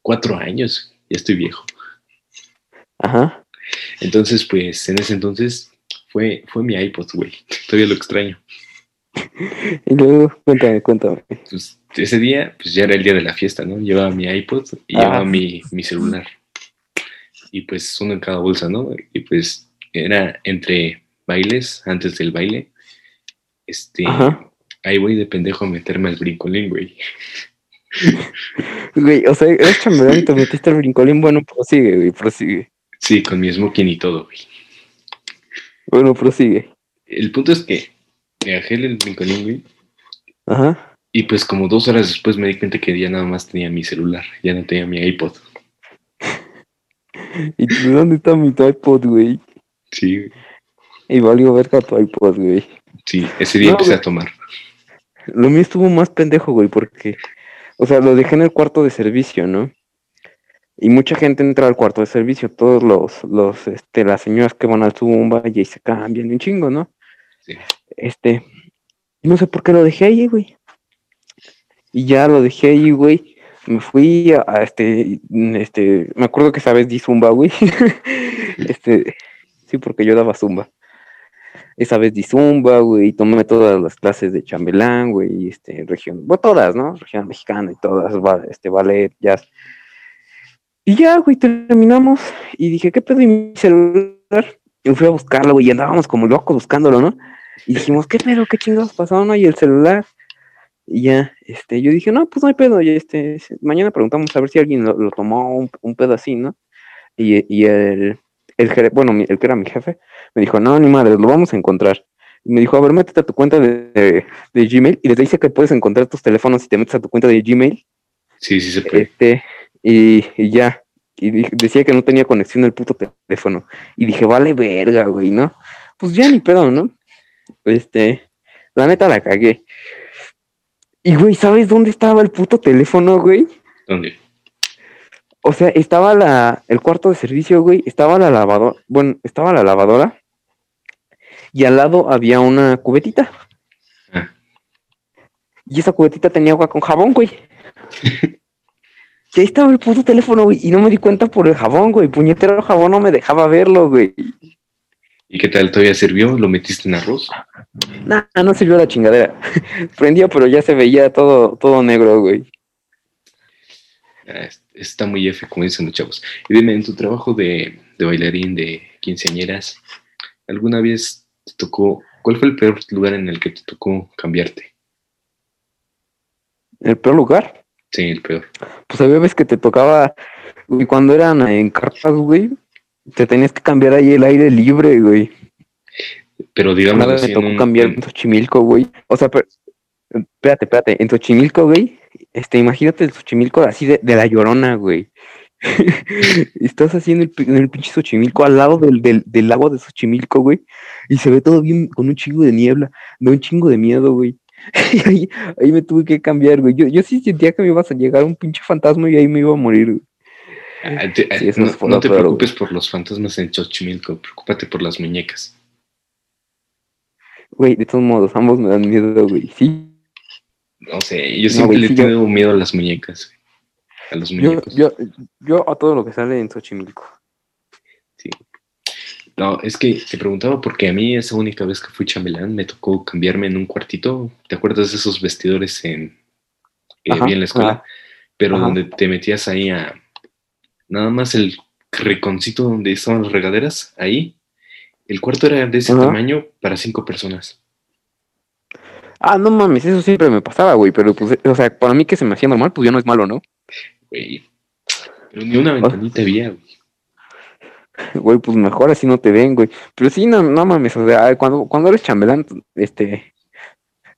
cuatro años, ya estoy viejo. Ajá. Entonces, pues, en ese entonces fue, fue mi iPod, güey. Todavía lo extraño. y luego, cuéntame, cuéntame. Pues, ese día, pues ya era el día de la fiesta, ¿no? Llevaba mi iPod y llevaba mi, mi celular. Y pues uno en cada bolsa, ¿no? Y pues era entre bailes, antes del baile, este, ahí voy de pendejo a meterme al brincolín, güey. Güey, o sea, eres chambelán y te metiste al brincolín, bueno, prosigue, güey, prosigue. Sí, con mi smoking y todo, güey. Bueno, prosigue. El punto es que me bajé el brincolín, güey. Ajá. Y pues como dos horas después me di cuenta que ya nada más tenía mi celular, ya no tenía mi iPod. ¿Y dónde está mi iPod, güey? Sí. Y valió verga tu iPod, güey. Sí, ese día empecé a tomar. Lo mío estuvo más pendejo, güey, porque, o sea, lo dejé en el cuarto de servicio, ¿no? Y mucha gente entra al cuarto de servicio, todos los, los, este, las señoras que van al Zumba y se cambian un chingo, ¿no? Sí. Este, no sé por qué lo dejé ahí, güey. Y ya lo dejé ahí, güey. Me fui a, este, este, me acuerdo que sabes di Zumba, güey. este, sí, porque yo daba Zumba esa vez di zumba, güey, tomé todas las clases de chambelán, güey, este, región, bueno, todas, ¿no? Región mexicana y todas, este, ballet, jazz. Y ya, güey, terminamos y dije, ¿qué pedo mi celular? Y fui a buscarlo, güey, y andábamos como locos buscándolo, ¿no? Y dijimos, ¿qué pedo? ¿Qué chingados pasó, no? Y el celular. Y ya, este, yo dije, no, pues no hay pedo. Y este, mañana preguntamos a ver si alguien lo, tomó un, un, pedo así, ¿no? Y, y el, el bueno, el que era mi jefe, me dijo, no, ni madre, lo vamos a encontrar. Y me dijo, a ver, métete a tu cuenta de, de, Gmail. Y les dice que puedes encontrar tus teléfonos si te metes a tu cuenta de Gmail. Sí, sí se puede. Este, y, y ya. Y decía que no tenía conexión el puto teléfono. Y dije, vale verga, güey, ¿no? Pues ya ni pedo, ¿no? Este, la neta la cagué. Y, güey, ¿sabes dónde estaba el puto teléfono, güey? ¿Dónde? O sea, estaba la, el cuarto de servicio, güey, estaba la lavadora, bueno, estaba la lavadora y al lado había una cubetita. Ah. Y esa cubetita tenía agua con jabón, güey. y ahí estaba el puto teléfono, güey, y no me di cuenta por el jabón, güey. Puñetero jabón no me dejaba verlo, güey. ¿Y qué tal? ¿Todavía sirvió? ¿Lo metiste en arroz? Nah, no sirvió la chingadera. Prendió, pero ya se veía todo, todo negro, güey. Está muy F, como dicen los chavos. Y dime, en tu trabajo de, bailarín, de quinceañeras, ¿alguna vez te tocó, cuál fue el peor lugar en el que te tocó cambiarte? ¿El peor lugar? Sí, el peor. Pues había veces que te tocaba, y cuando eran en güey, te tenías que cambiar ahí el aire libre, güey. Pero digamos Nada me tocó cambiar en Xochimilco, güey. O sea, pero, espérate, espérate, en Xochimilco, güey, este, imagínate el Xochimilco así de, la llorona, güey. Estás haciendo el, el pinche Xochimilco al lado del, del, lago de Xochimilco, güey. Y se ve todo bien con un chingo de niebla, de un chingo de miedo, güey. Y ahí, ahí me tuve que cambiar, güey. Yo, yo sí sentía que me ibas a llegar un pinche fantasma y ahí me iba a morir, güey. Ah, ah, no, te preocupes por los fantasmas en Xochimilco, preocúpate por las muñecas. Güey, de todos modos, ambos me dan miedo, güey. Sí, no sé, yo siempre le tengo miedo a las muñecas. A los muñecos. Yo, yo, a todo lo que sale en Xochimilco. Sí. No, es que te preguntaba porque a mí esa única vez que fui chambelán me tocó cambiarme en un cuartito. ¿Te acuerdas de esos vestidores en, eh, en la escuela? Pero donde te metías ahí a nada más el reconcito donde estaban las regaderas, ahí. El cuarto era de ese tamaño para cinco personas. Ah, no mames, eso siempre me pasaba, güey, pero pues, o sea, para mí que se me hacía normal, pues ya no es malo, ¿no? Güey, pero ni una ventanita había, güey. Güey, pues mejor así no te ven, güey. Pero sí, no, no mames, o sea, cuando, cuando eres chambelán, este,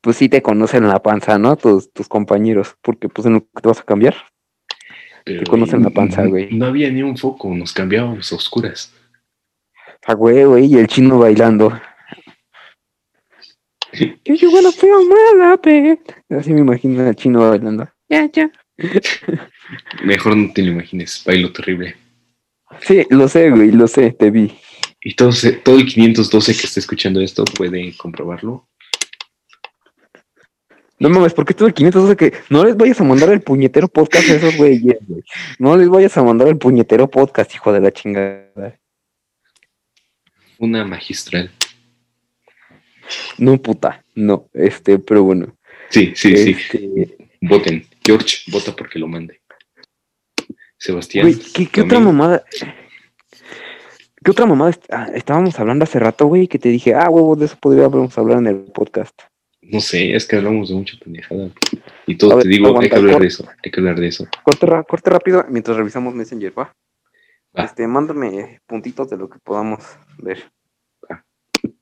pues sí te conocen la panza, ¿no? Tus, tus compañeros, porque pues en lo que te vas a cambiar, te conocen la panza, güey. No había ni un foco, nos cambiábamos a oscuras. Güey, güey, y el chino bailando. Yo you wanna feel my Así me imagino al chino bailando. Ya, ya. Mejor no te lo imagines, bailo terrible. Sí, lo sé, güey, lo sé, te vi. Y todo, todo el 512 que está escuchando esto puede comprobarlo. No mames, ¿por qué todo el 512 que no les vayas a mandar el puñetero podcast a esos güeyes, güey? No les vayas a mandar el puñetero podcast, hijo de la chingada. Una magistral. No, puta, no, este, pero bueno. Sí, sí, sí. Este, Voten. George, vota porque lo mande. Sebastián. ¿qué, otra mamada? ¿Qué otra mamada ah, estábamos hablando hace rato, güey? Que te dije, ah, huevo, de eso podríamos hablar en el podcast. No sé, es que hablamos de mucha pendejada. Y todo te digo, hay que hablar de eso, hay que hablar de eso. Corte, corte rápido mientras revisamos Messenger, ¿va? Este, mándame puntitos de lo que podamos ver.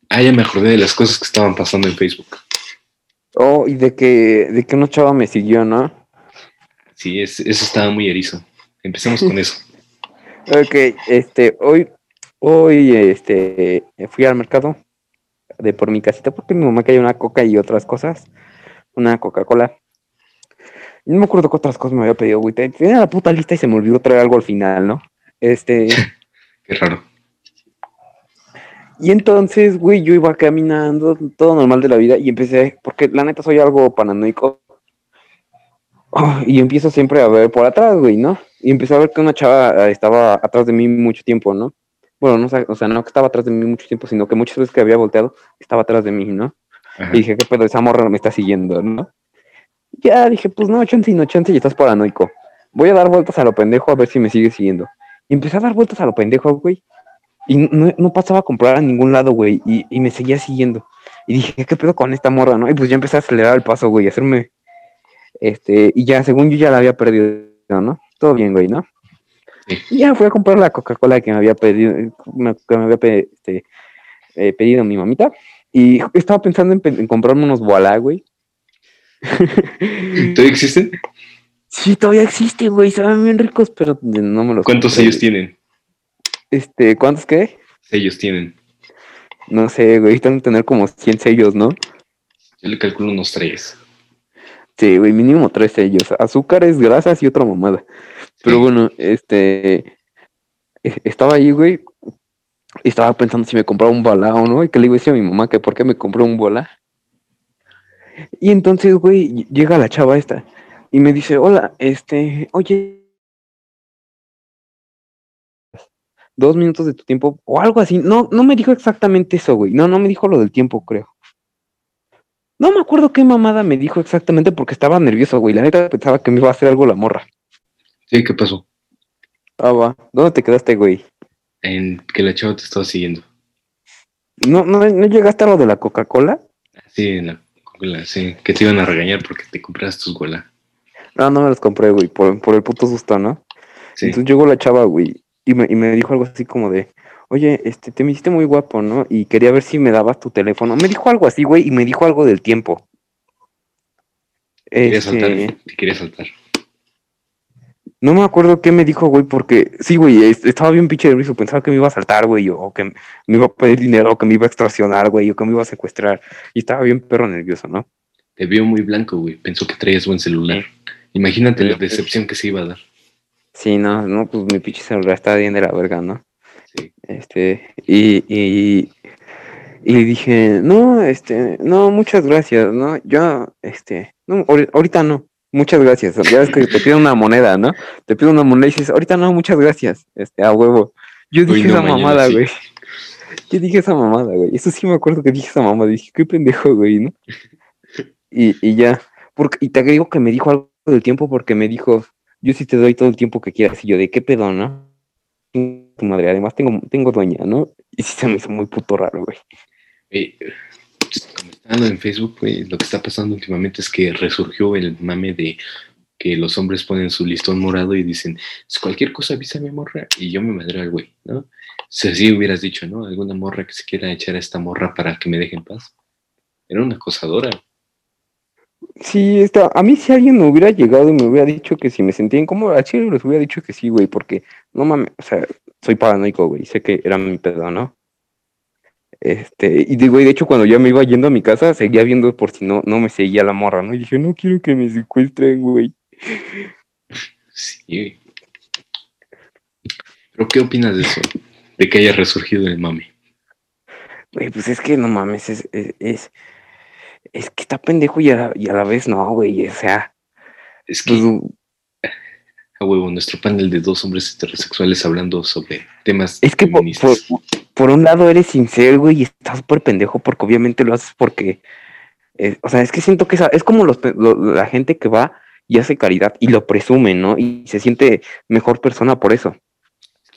Ah, ya me acordé de las cosas que estaban pasando en Facebook. Oh, y de que, de que una chava me siguió, ¿no? Sí, eso estaba muy erizo. Empecemos con eso. ok, este, hoy, hoy, este, fui al mercado de por mi casita porque mi mamá quería una coca y otras cosas. Una Coca-Cola. No me acuerdo qué otras cosas me había pedido, güey. Tenía la puta lista y se me olvidó traer algo al final, ¿no? Este. qué raro. Y entonces, güey, yo iba caminando, todo normal de la vida, y empecé, porque la neta soy algo paranoico. Oh, y empiezo siempre a ver por atrás, güey, ¿no? Y empecé a ver que una chava eh, estaba atrás de mí mucho tiempo, ¿no? Bueno, no o sea, no que estaba atrás de mí mucho tiempo, sino que muchas veces que había volteado, estaba atrás de mí, ¿no? Y dije, ¿qué pedo? Esa morra me está siguiendo, ¿no? Ya dije, pues no, chance y no chance, y estás paranoico. Voy a dar vueltas a lo pendejo a ver si me sigue siguiendo. Y empecé a dar vueltas a lo pendejo, güey Y no, no pasaba a comprar a ningún lado, güey. Y, y me seguía siguiendo. Y dije, ¿qué pedo con esta morra, no? Y pues ya empecé a acelerar el paso, güey, a hacerme. Este, y ya, según yo ya la había perdido, ¿no? Todo bien, güey, ¿no? Y ya fui a comprar la Coca-Cola que me había pedido, que me había este, eh, pedido mi mamita. Y estaba pensando en, comprarme unos Voilà, güey. ¿Todavía existen? Sí, todavía existe, güey. Saben bien ricos, pero no me los ¿Cuántos compré, sellos güey. tienen? Este, ¿cuántos qué? Sellos tienen. No sé, güey. Están a tener como 100 sellos, ¿no? Yo le calculo unos tres. Sí, güey, mínimo tres sellos. Azúcares, grasas y otra mamada. Pero bueno, este. eh, Estaba ahí, güey. Y estaba pensando si me compraba un bola o no. Y que le iba a decir a mi mamá que por qué me compré un bola. Y entonces, güey, ll- llega la chava esta. Y me dice, hola, este, oye. Dos minutos de tu tiempo o algo así. No, no me dijo exactamente eso, güey. No, no me dijo lo del tiempo, creo. No me acuerdo qué mamada me dijo exactamente porque estaba nervioso, güey. La neta pensaba que me iba a hacer algo la morra. ¿Qué pasó? Ah, va. ¿Dónde te quedaste, güey? En que la chava te estaba siguiendo. ¿No, no, ¿No llegaste a lo de la Coca-Cola? Sí, en la, la- sí, que te iban a regañar porque te compras tus gola. No, no me los compré, güey, por, por el puto susto, ¿no? Sí. Entonces llegó la chava, güey, y me, y me dijo algo así como de, oye, este, te me hiciste muy guapo, ¿no? Y quería ver si me dabas tu teléfono. Me dijo algo así, güey, y me dijo algo del tiempo. Quería Este, saltar, te quería saltar. No me acuerdo qué me dijo, güey, porque sí, güey, es- estaba bien pinche nervioso, pensaba que me iba a saltar, güey, o que me iba a pedir dinero, o que me iba a extorsionar, güey, o que me iba a secuestrar. Y estaba bien perro nervioso, ¿no? Te vio muy blanco, güey. Pensó que traías buen celular. Imagínate la Sí. decepción que se iba a dar. Sí, no, no, pues mi pinche celular está bien de la verga, ¿no? Sí. Este, y, y, y dije, no, este, no, muchas gracias, ¿no? Yo, este, no, ahori- ahorita no, muchas gracias. Ya ves que te pido una moneda, ¿no? Te pido una moneda y dices, ahorita no, muchas gracias, este, a huevo. Yo dije no, esa mamada, sí. güey. Yo dije esa mamada, güey. Eso sí me acuerdo que dije esa mamada. Dije, qué pendejo, güey, ¿no? Y, y ya, porque, y te digo que me dijo algo del tiempo porque me dijo, yo sí te doy todo el tiempo que quieras. Y yo, ¿de qué pedo, no? Tu madre, además tengo, tengo dueña, ¿no? Y sí se me hizo muy puto raro, güey. Comentando en Facebook, güey, lo que está pasando últimamente es que resurgió el mame de que los hombres ponen su listón morado y dicen, "Si cualquier cosa avísame, morra, y yo me madreo al güey, ¿no? Si así hubieras dicho, ¿no? Alguna morra que se quiera echar a esta morra para que me deje en paz. Era una acosadora. Sí, está, a mí si alguien me hubiera llegado y me hubiera dicho que si me sentía incómodo, a Chile les hubiera dicho que sí, güey, porque no mames, o sea, soy paranoico, güey, sé que era mi pedo, ¿no? Este, y digo, y de hecho cuando ya me iba yendo a mi casa, seguía viendo por si no, no me seguía la morra, ¿no? Y dije, no quiero que me secuestren, güey. Sí. ¿Pero qué opinas de eso? De que haya resurgido el mame. Güey, pues es que no mames, es, es, es, es que está pendejo y a, la- y a la vez no, güey, o sea, Es que, pues, a huevo, nuestro panel de dos hombres heterosexuales hablando sobre temas es que por, feministas. por- por un lado eres sincero, güey, y estás súper pendejo porque obviamente lo haces porque, eh, o sea, es que siento que es como los, lo- la gente que va y hace caridad y lo presume, ¿no? Y se siente mejor persona por eso.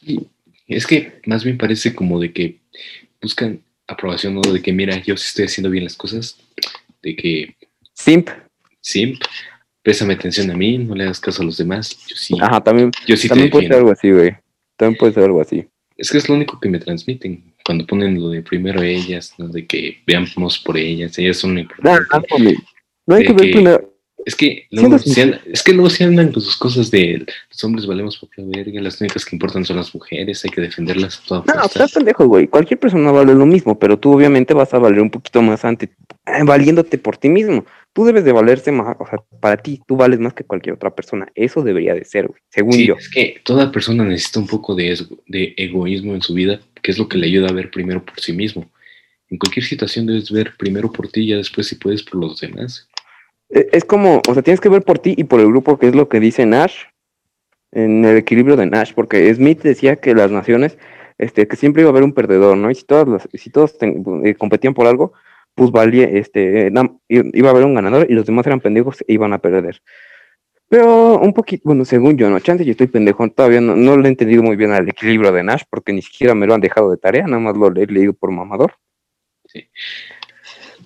Y es que más bien parece como de que buscan aprobación, ¿no? De que, mira, yo sí estoy haciendo bien las cosas, de que, Simp, simp, préstame atención a mí, no le hagas caso a los demás, yo sí, ajá, también, yo sí te también puede ser algo así, güey. También puede ser algo así. Es que es lo único que me transmiten cuando ponen lo de primero ellas, ¿no? De que veamos por ellas, ellas son lo importante. no. No hay que ver que- primero. Es que luego se andan- es que luego se andan con sus cosas de los hombres valemos por la verga, las únicas que importan son las mujeres, hay que defenderlas a toda No, estás pendejo, güey. Cualquier persona vale lo mismo, pero tú obviamente vas a valer un poquito más ante, eh, valiéndote por ti mismo. Tú debes de valerse más, o sea, para ti, tú vales más que cualquier otra persona. Eso debería de ser, güey, según Sí, yo. es que toda persona necesita un poco de, esgo- de egoísmo en su vida, que es lo que le ayuda a ver primero por sí mismo. En cualquier situación debes ver primero por ti y ya después si puedes por los demás. E- Es como, o sea, tienes que ver por ti y por el grupo, que es lo que dice Nash, en el equilibrio de Nash, porque Smith decía que las naciones, este, que siempre iba a haber un perdedor, ¿no? Y si todas las, si todos ten- eh, competían por algo, pues valía, este, iba a haber un ganador y los demás eran pendejos e iban a perder. Pero un poquito, bueno, según yo, no, chance, yo estoy pendejo, todavía no, no lo he entendido muy bien al equilibrio de Nash, porque ni siquiera me lo han dejado de tarea, nada más lo he leído por mamador. Sí.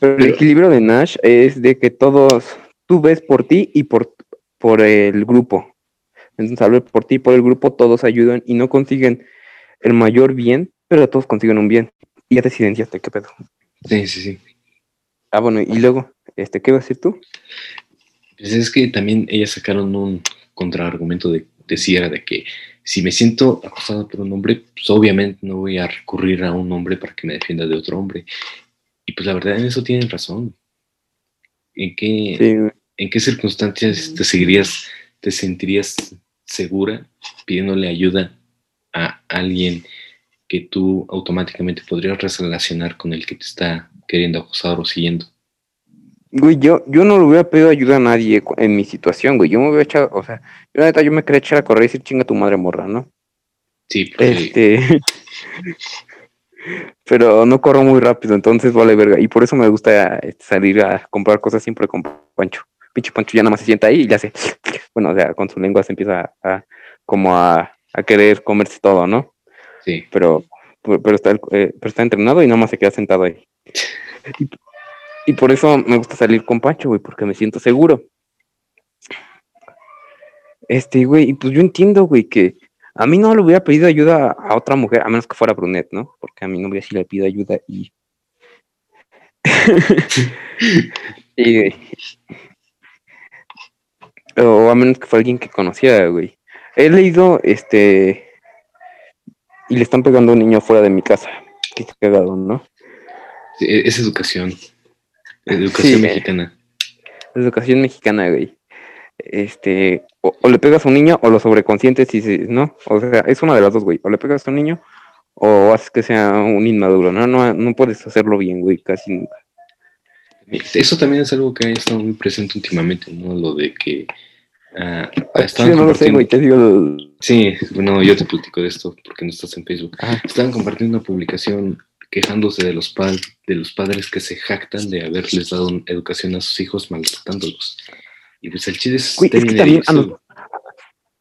Pero, el equilibrio de Nash es de que todos, tú ves por ti y por, por el grupo. Entonces, al ver por ti y por el grupo, todos ayudan y no consiguen el mayor bien, pero todos consiguen un bien. Y ya te silenciaste, ¿qué pedo? Sí, sí, sí. Ah, bueno, y luego, este, ¿qué vas a decir tú? Pues es que también ellas sacaron un contraargumento de decir de que si me siento acosada por un hombre, pues obviamente no voy a recurrir a un hombre para que me defienda de otro hombre. Y pues la verdad en eso tienen razón. ¿En qué, ¿en qué circunstancias te seguirías, te sentirías segura pidiéndole ayuda a alguien que tú automáticamente podrías relacionar con el que te está queriendo acosar o siguiendo? Güey, yo, yo no le hubiera pedido ayuda a nadie en mi situación, güey. Yo me hubiera echado, o sea, yo la neta, yo me quería echar a correr y decir chinga tu madre morra, ¿no? Sí, porque... Este. pero no corro muy rápido, entonces vale verga. Y por eso me gusta este, salir a comprar cosas siempre con Pancho. Pinche Pancho ya nada más se sienta ahí y ya se. Bueno, o sea, con su lengua se empieza a, como a, a querer comerse todo, ¿no? Sí. Pero, pero, está, eh, pero está entrenado y nada más se queda sentado ahí. Y por eso me gusta salir con Pancho, güey, porque me siento seguro. Este, güey, y pues yo entiendo, güey, que a mí no le hubiera pedido ayuda a otra mujer, a menos que fuera Brunet, ¿no? Porque a mi novia sí le pido ayuda y. o a menos que fue alguien que conocía, güey. He leído, este. Y le están pegando a un niño fuera de mi casa. Qué cagado, ¿no? Sí, es educación. Educación mexicana. Educación mexicana, güey. Este, o, le pegas a un niño o lo sobreconscientes y dices, no, o sea, es una de las dos, güey. O le pegas a un niño o haces que sea un inmaduro, ¿no? No, no puedes hacerlo bien, güey, casi nunca. Eso también es algo que ha estado muy presente últimamente, ¿no? Lo de que sí, no lo sé, güey, te digo. Sí, bueno, yo te platico de esto porque no estás en Facebook. Estaban compartiendo una publicación quejándose de los, de los padres que se jactan de haberles dado educación a sus hijos maltratándolos. Y pues el chile es, que también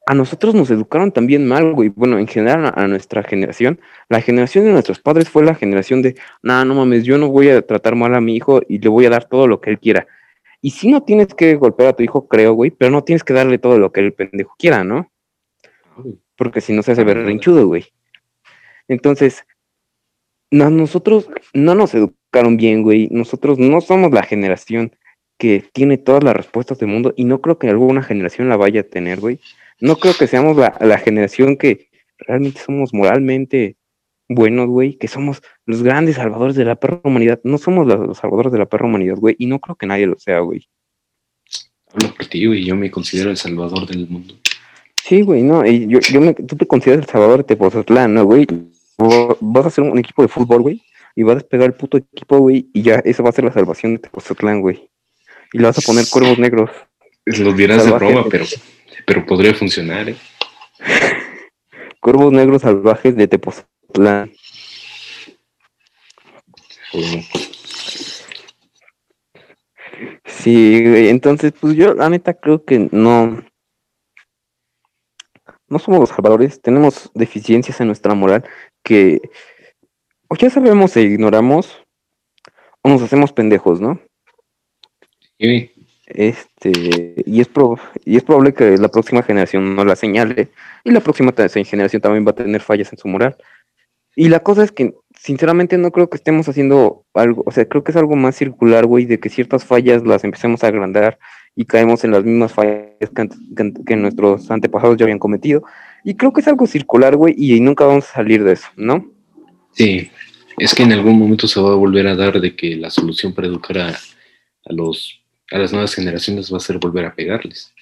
a, nosotros nos educaron también mal, güey. Bueno, en general a, nuestra generación, la generación de nuestros padres fue la generación de, nada, no mames, yo no voy a tratar mal a mi hijo y le voy a dar todo lo que él quiera. Y si no tienes que golpear a tu hijo, creo, güey, pero no tienes que darle todo lo que el pendejo quiera, ¿no? Porque si no se hace berrinchudo, güey. Entonces, no, nosotros no nos educaron bien, güey. Nosotros no somos la generación que tiene todas las respuestas del mundo y no creo que alguna generación la vaya a tener, güey. No creo que seamos la, generación que realmente somos moralmente buenos, güey, que somos los grandes salvadores de la perra humanidad. No somos los, salvadores de la perra humanidad, güey, y no creo que nadie lo sea, güey. Hablo por ti, güey, yo me considero el salvador del mundo. Sí, güey, no, yo, yo me, tú te consideras el salvador de Tepoztlán, ¿no, güey? vas a hacer un equipo de fútbol, güey, y vas a despegar el puto equipo, güey, y ya eso va a ser la salvación de Tepoztlán, güey. Y le vas a poner cuervos negros. Lo dirás de broma, pero, pero podría funcionar, ¿eh? Cuervos negros salvajes de Tepoztlán. Sí, güey, entonces, pues yo la neta creo que no, no somos los salvadores, tenemos deficiencias en nuestra moral que o ya sabemos e ignoramos o nos hacemos pendejos, ¿no? Sí. Este, y es, y es probable que la próxima generación no la señale y la próxima generación también va a tener fallas en su moral. Y la cosa es que, sinceramente, no creo que estemos haciendo algo, o sea, creo que es algo más circular, güey, de que ciertas fallas las empecemos a agrandar y caemos en las mismas fallas que, nuestros antepasados ya habían cometido. Y creo que es algo circular, güey, y nunca vamos a salir de eso, ¿no? Sí, es que en algún momento se va a volver a dar de que la solución para educar a, los, a las nuevas generaciones va a ser volver a pegarles.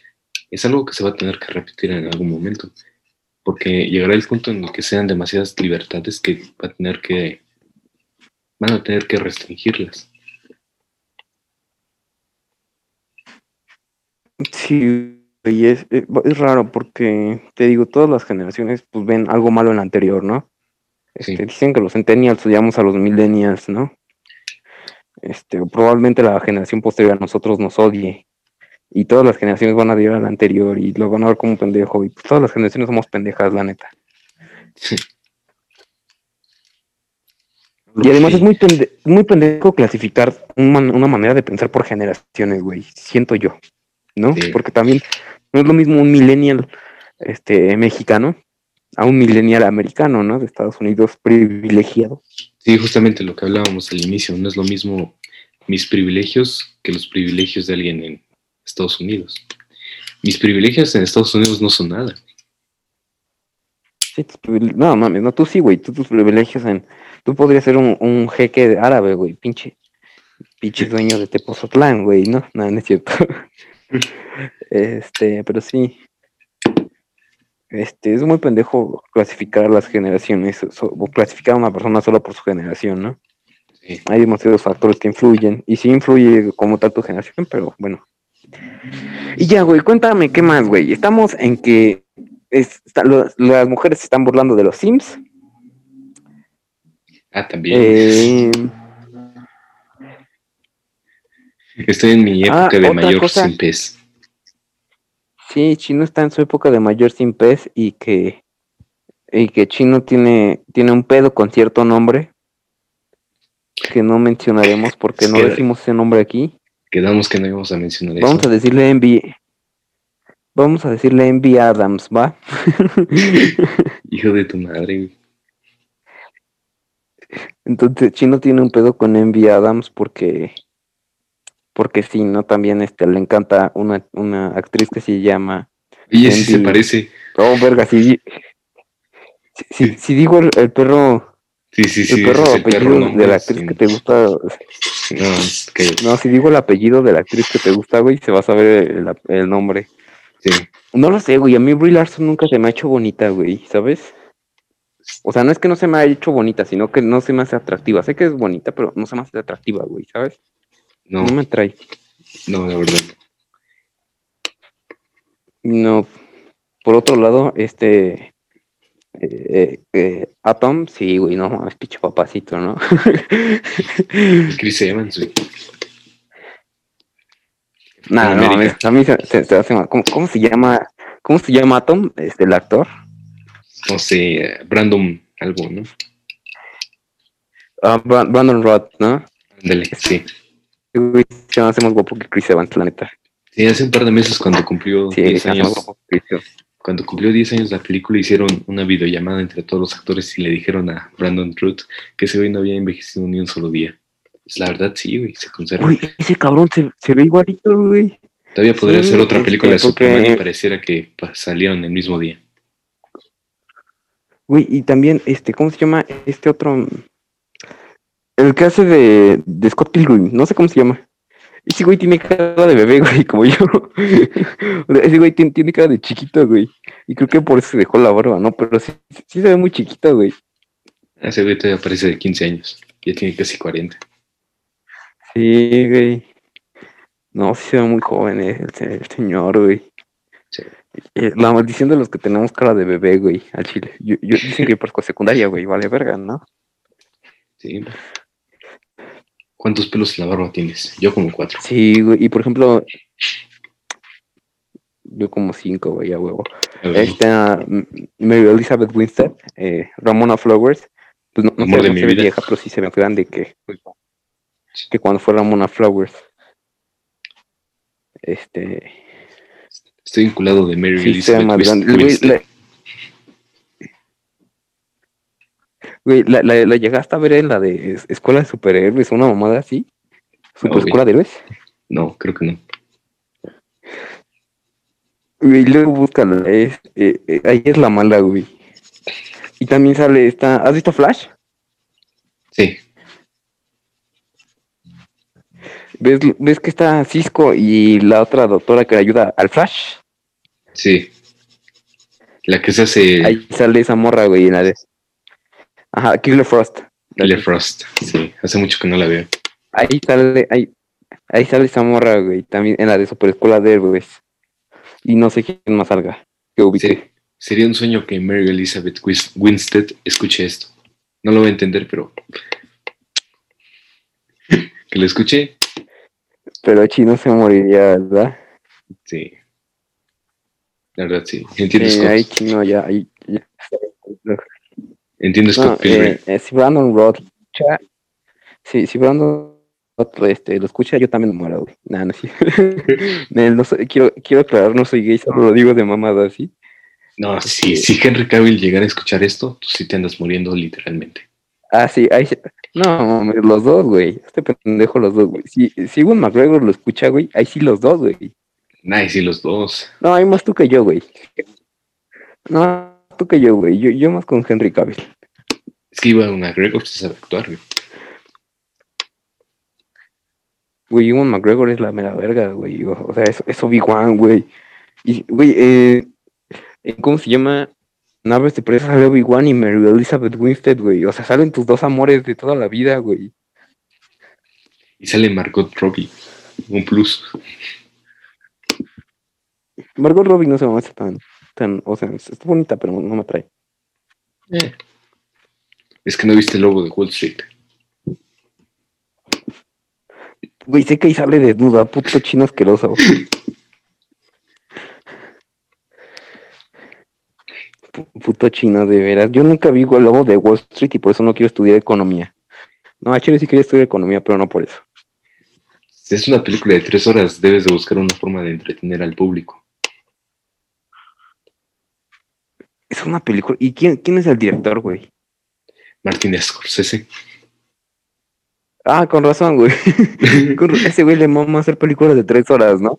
Es algo que se va a tener que repetir en algún momento, porque llegará el punto en el que sean demasiadas libertades que va a tener que, van a tener que restringirlas. Sí, y es, eh, es, raro porque, te digo, todas las generaciones pues ven algo malo en la anterior, ¿no? Este, Dicen que los centennials odiamos a los millennials, ¿no? Este, probablemente la generación posterior a nosotros nos odie. Y todas las generaciones van a ir a la anterior y lo van a ver como un pendejo y pues, todas las generaciones somos pendejas, la neta. Y además es muy, muy pendejo clasificar una manera de pensar por generaciones, güey. Siento yo, ¿no? Porque también no es lo mismo un millennial este, mexicano a un millennial americano, ¿no? De Estados Unidos privilegiado. Sí, justamente lo que hablábamos al inicio. No es lo mismo mis privilegios que los privilegios de alguien en Estados Unidos. Mis privilegios en Estados Unidos no son nada. Sí, no mames, no, tú sí, güey, tú tus privilegios en... Tú podrías ser un, un jeque árabe, güey, pinche, pinche dueño de Tepozotlán, güey, ¿no? No, no es cierto. este, pero sí. Este, es muy pendejo clasificar las generaciones, o clasificar a una persona solo por su generación, ¿no? Hay demasiados factores que influyen, y sí influye como tal tu generación, pero bueno, y ya, güey, cuéntame qué más, güey. Estamos en que las mujeres se están burlando de los Sims. Ah, también. Eh, Estoy en mi época ah, de mayor sin pez. Sí, Chino está en su época de mayor sin pez y que y que Chino tiene tiene un pedo con cierto nombre que no mencionaremos porque no decimos ese nombre aquí. Quedamos que no íbamos a mencionar eso. Vamos a decirle Envy. Vamos a decirle Envy Adams, ¿va? Hijo de tu madre. Entonces, Chino tiene un pedo con Envy Adams porque porque sí, ¿no? También este le encanta una, una actriz que se llama Y sí se parece. Oh, verga, si, si, digo el perro Sí, sí, sí. El perro apellido de la actriz que te gusta. No, si digo el apellido de la actriz que te gusta, güey, se va a saber el, nombre. Sí. No lo sé, güey. A mí Brie Larson nunca se me ha hecho bonita, güey, ¿sabes? O sea, no es que no se me haya hecho bonita, sino que no se me hace atractiva. Sé que es bonita, pero no se me hace atractiva, güey, ¿sabes? No. No me atrae. No, la verdad. No. Por otro lado, este eh, eh, Atom, sí, güey, no es pinche papacito, ¿no? Chris Evans, güey. Nada, no, a mí se, se, hace ¿Cómo, ¿Cómo, se llama? ¿Cómo se llama Atom? Este, el actor. No sé, Brandon algo, ¿no? Ah, Brandon Roth, ¿no? Ándale, sí. Güey, se hace más guapo que Chris Evans, la neta. Sí, hace un par de meses cuando cumplió sí, 10 años cuando cumplió 10 años la película, hicieron una videollamada entre todos los actores y le dijeron a Brandon Truth que ese güey no había envejecido ni un solo día. Pues la verdad, sí, güey, se conserva. Uy, ese cabrón se, ve igualito, güey. Todavía podría ser otra película de Superman y pareciera que salieron el mismo día. Güey, y también, este, ¿cómo se llama? Este otro. El que hace de, de Scott Pilgrim, no sé cómo se llama. Ese güey tiene cara de bebé, güey, como yo. ese güey tiene, cara de chiquito, güey. Y creo que por eso se dejó la barba, ¿no? Pero sí, sí se ve muy chiquito, güey. Ese güey todavía parece de 15 años. Ya tiene casi 40. Sí, güey. No, sí se ve muy joven eh, el, señor, güey. Eh, la maldición de los que tenemos cara de bebé, güey, al chile. Yo, yo dicen que por secundaria, güey, vale verga, ¿no? Sí. ¿Cuántos pelos en la barba tienes? Yo como cuatro. Sí, güey. Y por ejemplo, yo como cinco, güey, a huevo. Esta Mary Elizabeth Winstead, eh, Ramona Flowers, pues no, no, se, ve vieja, pero sí se ve grande que, que cuando fue Ramona Flowers. Este. Estoy vinculado de Mary Elizabeth Winstead. Güey, la, la, llegaste a ver en la de Escuela de Superhéroes, una mamada así. ¿Super Escuela de Héroes? No, creo que no. Güey, luego búscala. Es, eh, eh, ahí es la mala, güey. Y también sale esta. ¿Has visto Flash? Sí. ¿Ves, ¿Ves que está Cisco y la otra doctora que le ayuda al Flash? Sí. La que se hace. Ahí sale esa morra, güey, en la de. Ajá, Killer Frost. Killer Frost, sí, hace mucho que no la veo. Ahí sale, ahí, ahí sale esa morra, güey, también en la de Super Escuela de Héroes. Y no sé quién más salga, que ubique. sería un sueño que Mary Elizabeth Winstead escuche esto. No lo voy a entender, pero... que lo escuche. Pero Chino se moriría, ¿verdad? Sí. La verdad, sí. ¿Entiendes? Eh, ahí chino, ya, ahí, ya. ¿Entiendes No, Pilgrim? eh, eh, si Brandon Roth escucha, si, si Brandon Roth este, lo escucha, yo también me muero, güey. Nah, no, sí. No soy- quiero, quiero aclarar, no soy gay, solo lo digo de mamada, ¿sí? No, si, este- si Henry Cavill llegara a escuchar esto, tú sí te andas muriendo literalmente. Ah, sí, ahí sí. No, los dos, güey. Este pendejo, los dos, güey. Si, si Ewan McGregor lo escucha, güey, ahí sí los dos, güey. Nice, y los dos. No, hay más tú que yo, güey. No, tú que yo, güey. Yo, yo más con Henry Cavill. Es que iba a McGregor, se sabe actuar, güey. Güey, Ewan McGregor es la mera verga, güey. O, o sea, es, es Obi-Wan, güey. Y, güey, eh, eh, ¿cómo se llama? Naves de presa sale Obi-Wan y Mary Elizabeth Winstead, güey. O sea, salen tus dos amores de toda la vida, güey. Y sale Margot Robbie. Un plus. Margot Robbie no se me hace tan, tan, o sea, está bonita, pero no me atrae. Eh. Es que no viste el lobo de Wall Street. Güey, sé que ahí sale desnuda, puto chino asqueroso. Pu- Puto chino, de veras. Yo nunca vi el lobo de Wall Street y por eso no quiero estudiar economía. No, a Chile sí quería estudiar economía, pero no por eso. Es una película de tres horas. Debes de buscar una forma de entretener al público. Es una película. ¿Y quién, quién es el director, güey? Martin Scorsese. Ah, con razón, güey. Ese güey le mama hacer películas de tres horas, ¿no?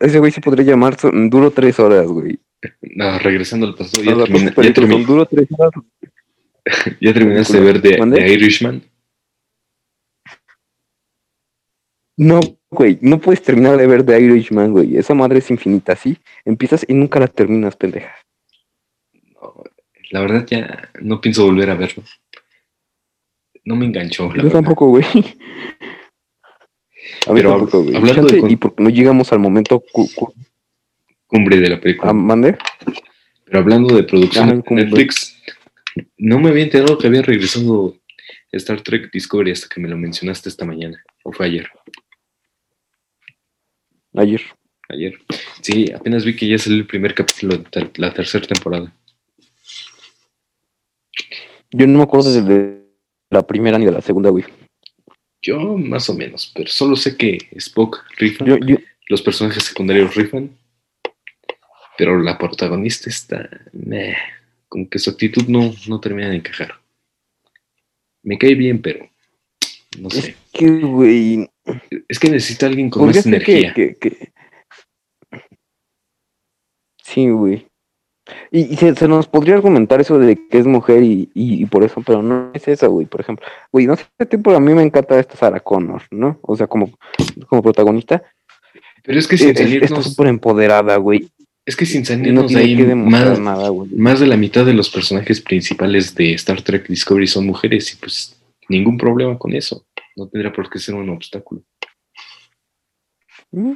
Ese güey se podría llamar Duro tres horas, güey. No, regresando al pasado, ya, termina- dos ya, Duro tres horas. ya terminaste de ver ¿Mande? The Irishman. No, güey, no puedes terminar de ver The Irishman, güey. Esa madre es infinita, ¿sí? Empiezas y nunca la terminas, pendeja. La verdad ya no pienso volver a verlo. No me enganchó, la Yo verdad. tampoco, güey. A tampoco, güey. hablando de con- Y porque no llegamos al momento... cu- cu- Cumbre de la película. ¿a ¿Mande? Pero hablando de producción de. Netflix, no me había enterado que había regresado Star Trek Discovery hasta que me lo mencionaste esta mañana. O fue ayer. Ayer. Ayer. Sí, apenas vi que ya salió el primer capítulo de la tercera temporada. Yo no me acuerdo de la primera ni de la segunda, güey. Yo más o menos, pero solo sé que Spock rifa, Yo, yo, los personajes secundarios rifan, pero la protagonista está... meh, como que su actitud no, no termina de encajar. Me cae bien, pero no es sé. que, güey... Es que necesita alguien con más que, energía. que, que- Sí, güey. Y, y se, se nos podría argumentar eso de que es mujer y, y, y por eso, pero no es eso, güey, por ejemplo. Güey, no sé, tipo, a mí me encanta esta Sarah Connor, ¿no? O sea, como, como protagonista. Pero es que eh, sin es- está salirnos, súper empoderada, güey. es que sin Y no salirnos de ahí, más, nada, más de la mitad de los personajes principales de Star Trek Discovery son mujeres y pues ningún problema con eso. No tendría por qué ser un obstáculo. Mm.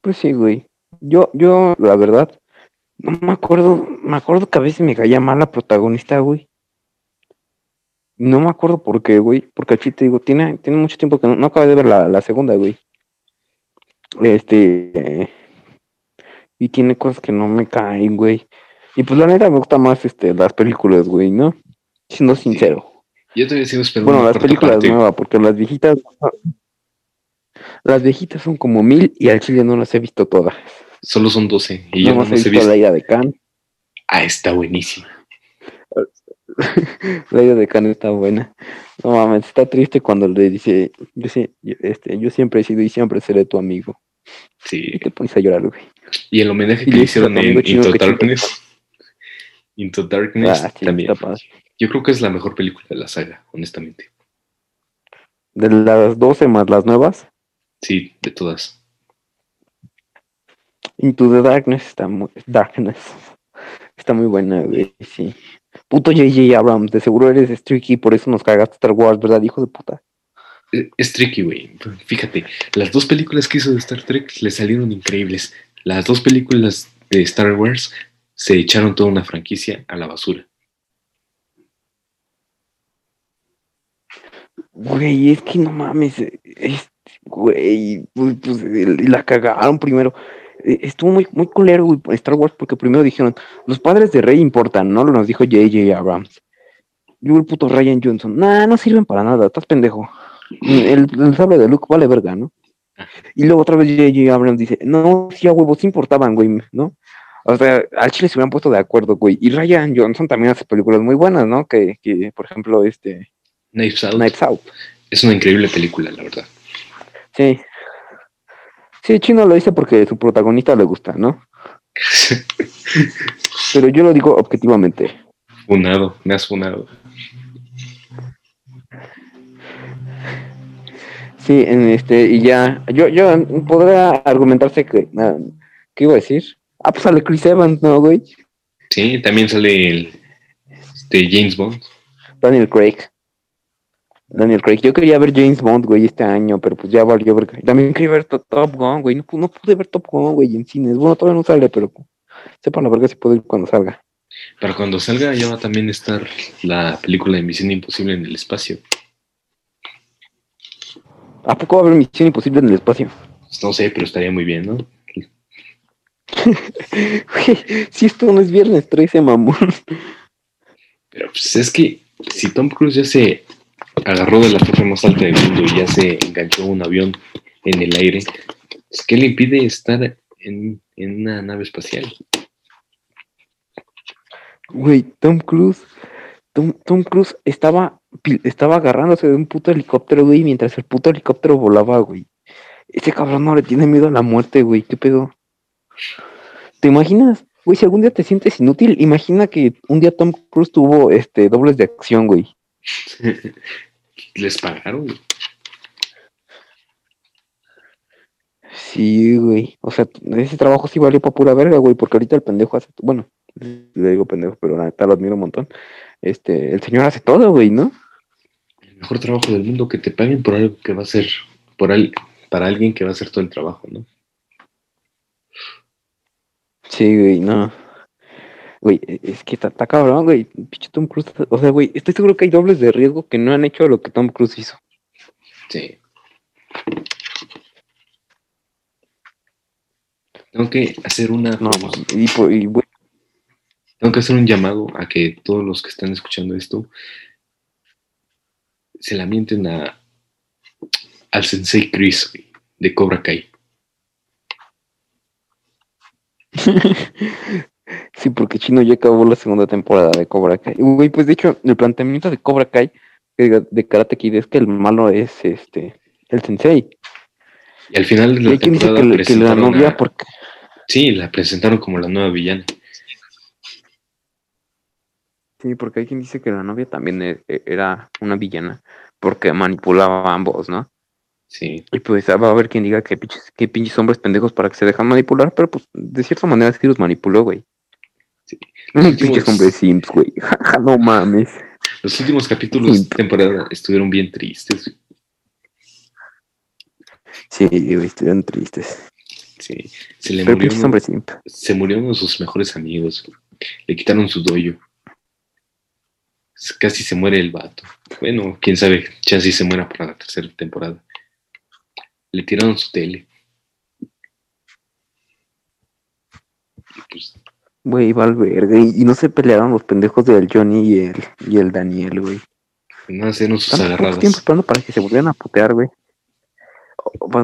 Pues sí, güey. Yo, yo, la verdad, no me acuerdo, me acuerdo que a veces me caía mal la protagonista, güey. No me acuerdo por qué, güey. Porque aquí te digo, tiene, tiene mucho tiempo que no, no acabé de ver la, la segunda, güey. Este. eh, y tiene cosas que no me caen, güey. Y pues la neta me gusta más este, las películas, güey, ¿no? Siendo sincero. Yo todavía sigo esperando Bueno, una las películas nuevas, porque las viejitas. Las viejitas son como mil y al chile no las he visto todas. Solo son 12 y no yo no más he visto la de Khan. Ah, está buenísima. La ida de Khan está buena. No mames, está triste cuando le dice, yo, este, yo siempre he sido y siempre seré tu amigo. Sí. Y te pones a llorar, güey. Y el homenaje que le hicieron en Into Darkness. Into Darkness Ah, sí, también. Yo creo que es la mejor película de la saga, honestamente. De las 12 más las nuevas, Sí, de todas. Into the Darkness está muy, Darkness. Está muy buena, güey, sí. Puto J.J. Abrams, de seguro eres streaky, por eso nos cagaste Star Wars, ¿verdad, hijo de puta? Eh, Es tricky, güey. Fíjate, las dos películas que hizo de Star Trek le salieron increíbles. Las dos películas de Star Wars se echaron toda una franquicia a la basura. Güey, es que no mames, es- güey, pues, pues, la cagaron primero. Eh, estuvo muy, muy culero, güey, Star Wars, porque primero dijeron, los padres de Rey importan, ¿no? Lo nos dijo J.J. Abrams. Yo el puto Ryan Johnson, nah, no sirven para nada, estás pendejo. El, el sable de Luke vale verga, ¿no? Y luego otra vez J.J. Abrams dice, no, sí a huevos importaban, güey, ¿no? O sea, al chile se hubieran puesto de acuerdo, güey. Y Ryan Johnson también hace películas muy buenas, ¿no? Que, que por ejemplo, este... Knives Out. Knives Out. Es una increíble película, la verdad. Sí. Sí, Chino lo dice porque su protagonista le gusta, ¿no? Pero yo lo digo objetivamente. Funado, me has funado. Sí, en este, y ya, yo, yo podría argumentarse que, ah, ¿qué iba a decir? Ah, pues sale Chris Evans, ¿no, güey? Sí, también sale el este, James Bond. Daniel Craig. Daniel Craig. Yo quería ver James Bond, güey, este año, pero pues ya valió ver. También quería ver Top Gun, güey. No, no, pude ver Top Gun, güey, en cines. Bueno, todavía no sale, pero sepan la verga si puedo ir cuando salga. Para cuando salga ya va a también estar la película de Misión Imposible en el espacio. ¿A poco va a haber Misión Imposible en el espacio? Pues no sé, pero estaría muy bien, ¿no? si esto no es viernes 13, mamón. Pero pues es que si Tom Cruise ya se agarró de la torre más alta del mundo y ya se enganchó un avión en el aire, pues, ¿qué le impide estar en, en una nave espacial? Güey, Tom Cruise, Tom, Tom Cruise estaba, estaba agarrándose de un puto helicóptero, güey, mientras el puto helicóptero volaba, güey. Ese cabrón no le tiene miedo a la muerte, güey, ¿qué pedo? ¿Te imaginas? Güey, si algún día te sientes inútil, imagina que un día Tom Cruise tuvo este dobles de acción, güey. Les pagaron, güey. Sí, güey. O sea, ese trabajo sí valió para pura verga, güey, porque ahorita el pendejo hace, bueno, le digo pendejo, pero la neta lo admiro un montón. Este, el señor hace todo, güey, ¿no? El mejor trabajo del mundo que te paguen por algo que va a ser, por al, para alguien que va a hacer todo el trabajo, ¿no? Sí, güey, no. Güey, e, es que está, cabrón, güey. Pinche Tom Cruise. O sea, güey, estoy seguro que hay dobles de riesgo que no han hecho lo que Tom Cruise hizo. Sí. Tengo que hacer una. No, y, y, güey. Tengo que hacer un llamado a que todos los que están escuchando esto se la mienten a, al Sensei Chris de Cobra Kai. sí, porque Chino ya acabó la segunda temporada de Cobra Kai. Güey, pues de hecho, el planteamiento de Cobra Kai de Karate Kid es que el malo es este el sensei. Y al final de la temporada dice que, la novia porque... Sí, la presentaron como la nueva villana. Sí, porque hay quien dice que la novia también e, e, era una villana porque manipulaba a ambos, ¿no? Sí. Y pues va a haber quien diga que pinches, que pinches hombres pendejos para que se dejan manipular, pero pues de cierta manera sí los manipuló, güey. Sí. hombres simps, güey. no mames. Los últimos capítulos de temporada estuvieron bien tristes. Sí, güey, estuvieron tristes. Sí, se le murió. Uno, simp. Se murió uno de sus mejores amigos. Le quitaron su doyo. Casi se muere el vato. Bueno, quién sabe, si se muera para la tercera temporada. Le tiraron su tele. Pues, güey, Valverde. Y no se pelearon los pendejos del Johnny y el, y el Daniel, güey. No hicieron sus agarradas. tiempo esperando para que se volvieran a putear, güey.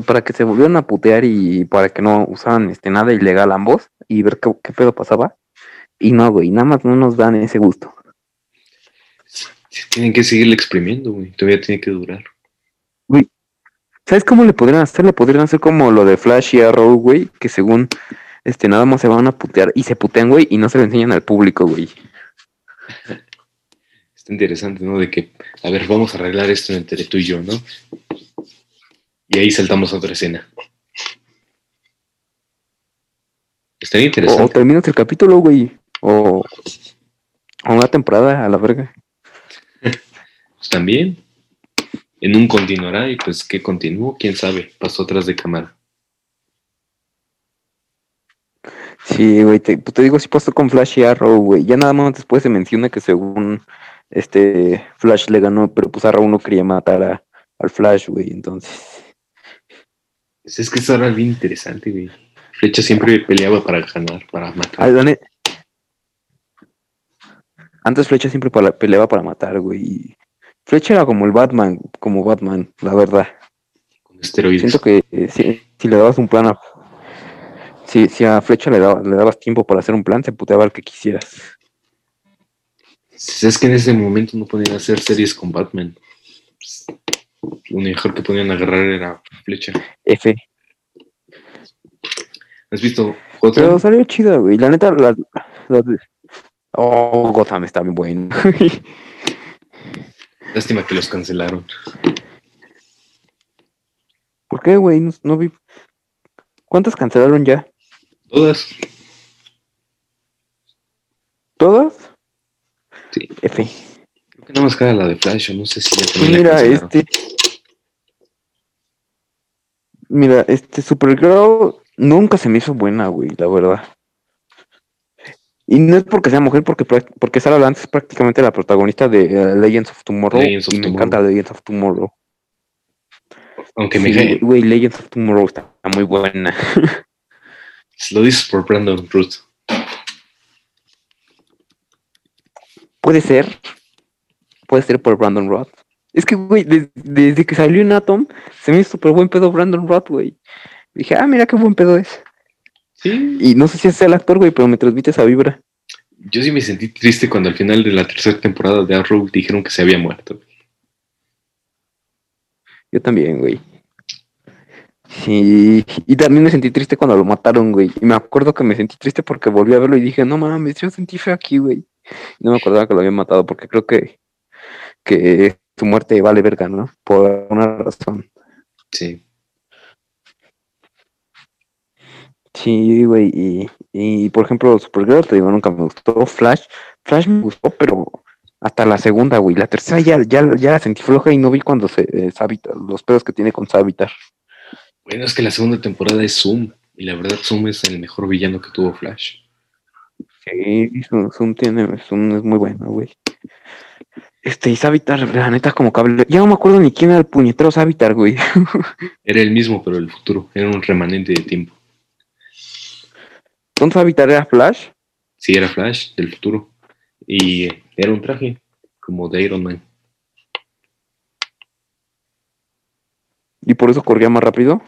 Para que se volvieran a putear y para que no usaran este, nada ilegal ambos y ver qué, qué pedo pasaba. Y no, güey, nada más no nos dan ese gusto. Tienen que seguirle exprimiendo, güey. Todavía tiene que durar. Güey, ¿sabes cómo le podrían hacer? Le podrían hacer como lo de Flash y Arrow, güey, que según este nada más se van a putear y se putean, güey, y no se lo enseñan al público, güey. Está interesante, ¿no? De que, a ver, vamos a arreglar esto entre tú y yo, ¿no? Y ahí saltamos a otra escena. Estaría interesante. O, terminas el capítulo, güey. O, o una temporada a la verga. pues también. En un continuará y pues que continuó, quién sabe, pasó atrás de cámara. Sí, güey, te, pues te digo, sí pasó con Flash y Arrow, güey. Ya nada más después se menciona que según este Flash le ganó, pero pues Arrow no quería matar a, al Flash, güey, entonces. Pues es que eso era bien interesante, güey. Flecha siempre peleaba para ganar, para matar. Ah, Antes Flecha siempre peleaba para matar, güey. Flecha era como el Batman, como Batman, la verdad. con esteroides. Siento que eh, si, si le dabas un plan a... Si, si a Flecha le, daba- le dabas tiempo para hacer un plan, se puteaba el que quisieras. Es que en ese momento no podían hacer series con Batman. Pues, Lo mejor que podían agarrar era Flecha. F. ¿Has visto Pero Gotham? salió chida, güey. La neta, la, Oh, Gotham está bien bueno. Lástima que los cancelaron. ¿Por qué, güey? No, no vi... ¿Cuántas cancelaron ya? Todas. ¿Todas? Sí. F. Creo que nada más queda la de Flash. No sé si ya mira, este. Mira, este Supergirl nunca se me hizo buena, güey, la verdad. Y no es porque sea mujer, porque, porque Sarah Lance es prácticamente la protagonista de eh, Legends of Tomorrow. Legends of y me encanta Legends of Tomorrow. Aunque Sí, me güey, Legends of Tomorrow está muy buena. Lo dices por Brandon Root. Puede ser. Puede ser por Brandon Roth. Es que, güey, des- desde que salió en Atom, se me hizo súper buen pedo Brandon Roth, güey. Dije, ah, mira qué buen pedo es. Sí. Y no sé si es el actor, güey, pero me transmite esa vibra. Yo sí me sentí triste cuando al final de la tercera temporada de Arrow dijeron que se había muerto. Yo también, güey. Sí, y también me sentí triste cuando lo mataron, güey. Y me acuerdo que me sentí triste porque volví a verlo y dije, no mames, yo sentí feo aquí, güey. Y no me acordaba que lo habían matado porque creo que, que su muerte vale verga, ¿no? Por alguna razón. Sí. Sí, güey. Y, y por ejemplo, Supergirl, te digo, nunca me gustó. Flash, Flash me gustó, pero hasta la segunda, güey. La tercera ya, ya, ya la sentí floja y no vi cuando se eh, Savitar, los pedos que tiene con Savitar. Bueno, es que la segunda temporada es Zoom. Y la verdad, Zoom es el mejor villano que tuvo Flash. Sí, Zoom, tiene, Zoom es muy bueno, güey. Este, y Savitar, la neta, como cable. Ya no me acuerdo ni quién era el puñetero Savitar, güey. Era el mismo, pero el futuro. Era un remanente de tiempo. ¿Dónde Savitar era Flash? Sí, era Flash del futuro. Y eh, era un traje, como de Iron Man. Y por eso corría más rápido.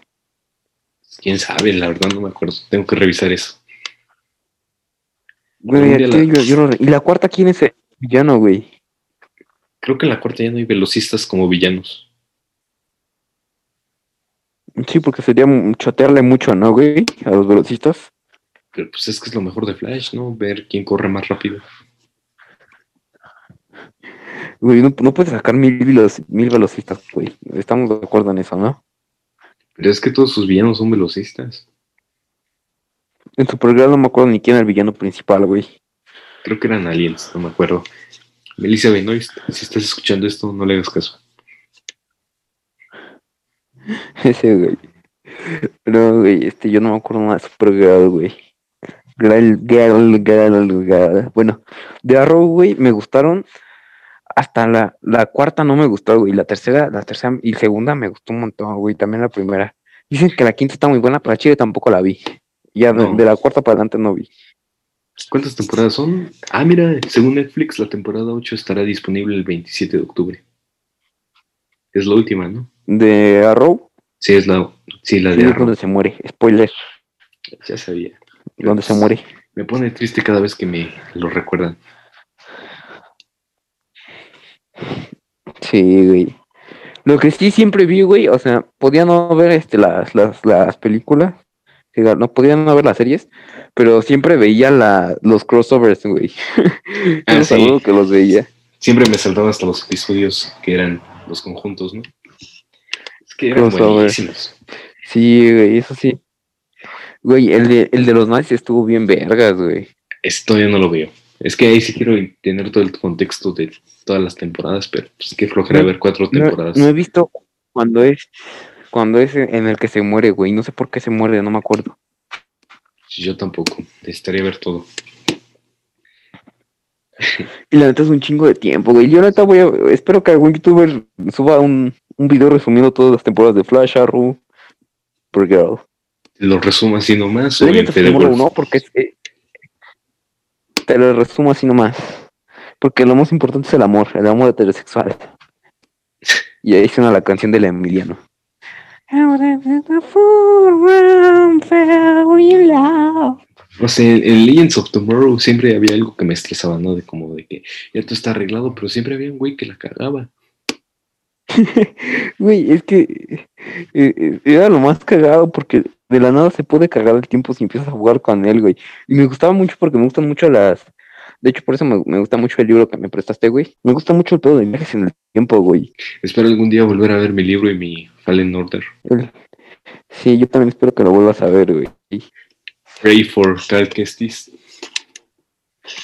Quién sabe, la verdad no me acuerdo. Tengo que revisar eso. Güey, la- yo- yo lo- ¿Y la cuarta quién es el villano, güey? Creo que en la cuarta ya no hay velocistas como villanos. Sí, porque sería chotearle mucho, ¿no, güey? A los velocistas. Pero pues es que es lo mejor de Flash, ¿no? Ver quién corre más rápido. Güey, no, no puedes sacar mil, veloc- mil velocistas, güey. Estamos de acuerdo en eso, ¿no? Pero es que todos sus villanos son velocistas. En Supergirl no me acuerdo ni quién era el villano principal, güey. Creo que eran aliens, no me acuerdo. Melissa Benoist, si estás escuchando esto, no le hagas caso. Ese, güey. Pero, güey, este, yo no me acuerdo nada de Supergirl, güey. Girl, girl, girl, girl. Bueno, de Arrow, güey, me gustaron. Hasta la, la cuarta no me gustó, güey. La tercera, la tercera y segunda me gustó un montón, güey. También la primera. Dicen que la quinta está muy buena, pero la chile tampoco la vi. Ya de- la cuarta para adelante no vi. ¿Cuántas temporadas son? Ah, mira, según Netflix, la temporada 8 estará disponible el 27 de octubre. Es la última, ¿no? De Arrow, Sí, es la, sí, la sí, de es Arrow. donde se muere. Spoiler, Ya sabía. donde se muere. Me pone triste cada vez que me lo recuerdan. Sí, güey. Lo que sí siempre vi, güey, o sea, podía no ver este, las, las, las películas, no podía no ver las series, pero siempre veía la, los crossovers, güey. Ah, sí. que los veía. Siempre me saltaba hasta los episodios que eran los conjuntos, ¿no? Es que eran buenísimos. Sí, güey, eso sí. Güey, el de, el de los nazis estuvo bien vergas, güey. Ese todavía no lo veo. Es que ahí sí quiero tener todo el contexto de todas las temporadas, pero pues qué flojera No, ver cuatro temporadas. no he visto cuando es, cuando es en el que se muere, güey. No sé por qué se muere, no me acuerdo. Yo tampoco. Necesitaría ver todo. Y la neta es un chingo de tiempo, güey. Yo neta voy a, espero que algún youtuber suba un, un video resumiendo todas las temporadas de Flash, Arrow, Supergirl. ¿Lo resumo así nomás o en of Fede Tomorrow Wolf? no, porque es, eh, te lo resumo así nomás. Porque lo más importante es el amor, el amor heterosexual. Y ahí suena la canción del Emiliano. No sé, en Legends of Tomorrow siempre había algo que me estresaba, ¿no? De como de que ya todo está arreglado, pero siempre había un güey que la cagaba. Güey, es que eh, eh, era lo más cagado porque de la nada se puede cagar el tiempo si empiezas a jugar con él, güey. Y me gustaba mucho porque me gustan mucho las... De hecho, por eso me, me gusta mucho el libro que me prestaste, güey. Me gusta mucho el pedo de viajes en el tiempo, güey. Espero algún día volver a ver mi libro y mi Fallen Order. Sí, yo también espero que lo vuelvas a ver, güey. Pray for Cal Kestis.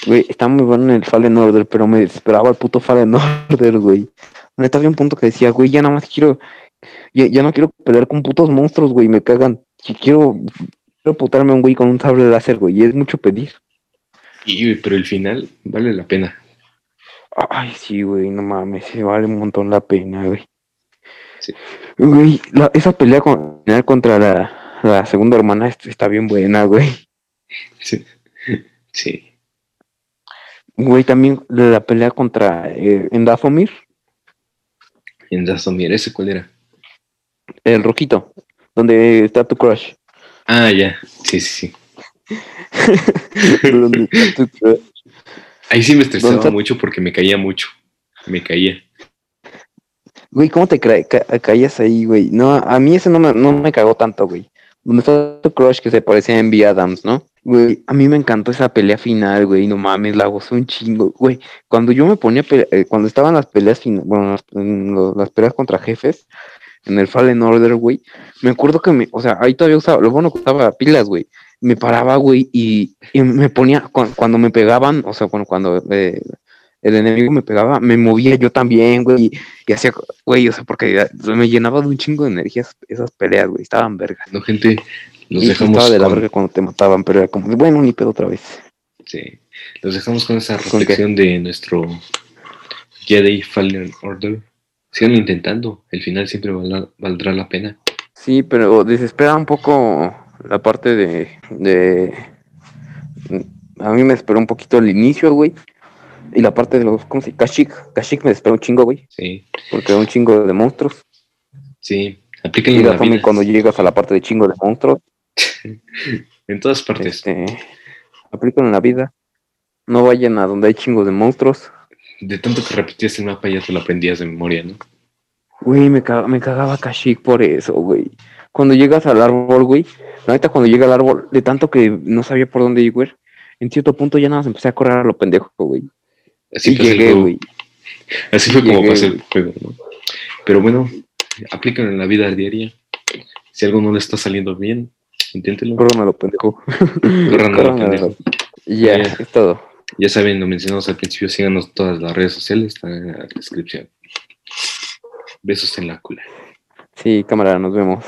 Güey, está muy bueno el Fallen Order, pero me desesperaba el puto Fallen Order, güey. Neta, había un punto que decía, güey, ya nada más quiero... Ya, ya no quiero pelear con putos monstruos, güey, me cagan. Que Quiero, quiero putarme a un güey con un sable láser, güey, y es mucho pedir. Y, pero el final vale la pena. Ay, sí, güey, no mames, se vale un montón la pena, güey. Sí. Güey, la- esa pelea con- contra la, la segunda hermana est- está bien buena, güey. Sí. sí. Güey, también la pelea contra eh, Endazomir, En Dastomir, ¿ese cuál era? el roquito, donde está tu crush. Ah, ya. Sí, sí, sí. donde está tu crush. Ahí sí me estresaba mucho porque me caía mucho. Me caía. Güey, ¿cómo te ca- caías ahí, güey? No, a mí ese no me, no me cagó tanto, güey. Donde está tu crush que se parecía a Envy Adams, ¿no? Güey, a mí me encantó esa pelea final, güey. No mames, la gozó un chingo. Güey, cuando yo me ponía, eh, cuando estaban las peleas, bueno, las peleas contra jefes, en el Fallen Order, güey, me acuerdo que me, o sea, ahí todavía usaba, lo bueno que usaba pilas, güey. Me paraba, güey, y, y me ponía, cu- cuando me pegaban, o sea, cuando, cuando eh, el enemigo me pegaba, me movía yo también, güey, y, y hacía, güey, o sea, porque me llenaba de un chingo de energía esas, peleas, güey, estaban vergas. No, gente, los y dejamos estaba de la con, verga cuando te mataban, pero era como, bueno, ni pedo otra vez. sí, los dejamos con esa reflexión de nuestro Jedi Fallen Order. Sigan intentando, el final siempre valdrá, valdrá la pena. Sí, pero desespera un poco la parte de, de... A mí me esperó un poquito el inicio, güey. Y la parte de los, ¿cómo se dice? Kashyyyk. Kashyyyk me desesperó un chingo, güey. Sí, Porque era un chingo de monstruos. sí, Y aplíquenlo en la vida. cuando llegas a la parte de chingo de monstruos, En todas partes. este, aplican en la vida. No vayan a donde hay chingos de monstruos. De tanto que repetías el mapa ya te lo aprendías de memoria, ¿no? Güey, me, caga- me cagaba Kashyyyk por eso, güey. Cuando llegas al árbol, güey, la neta cuando llega al árbol, de tanto que no sabía por dónde ir, en cierto punto ya nada más empecé a correr a lo pendejo, güey. Así y llegué, güey. Así fue como Llegué, güey. el juego, ¿no? Pero bueno, aplíquenlo en la vida diaria. Si algo no le está saliendo bien, inténtelo. Corran a lo pendejo. Corran a lo Corran a pendejo. Ya. es todo. Ya saben, lo mencionamos al principio, síganos todas las redes sociales, están en la descripción. Besos en la cula. Sí, cámara, nos vemos.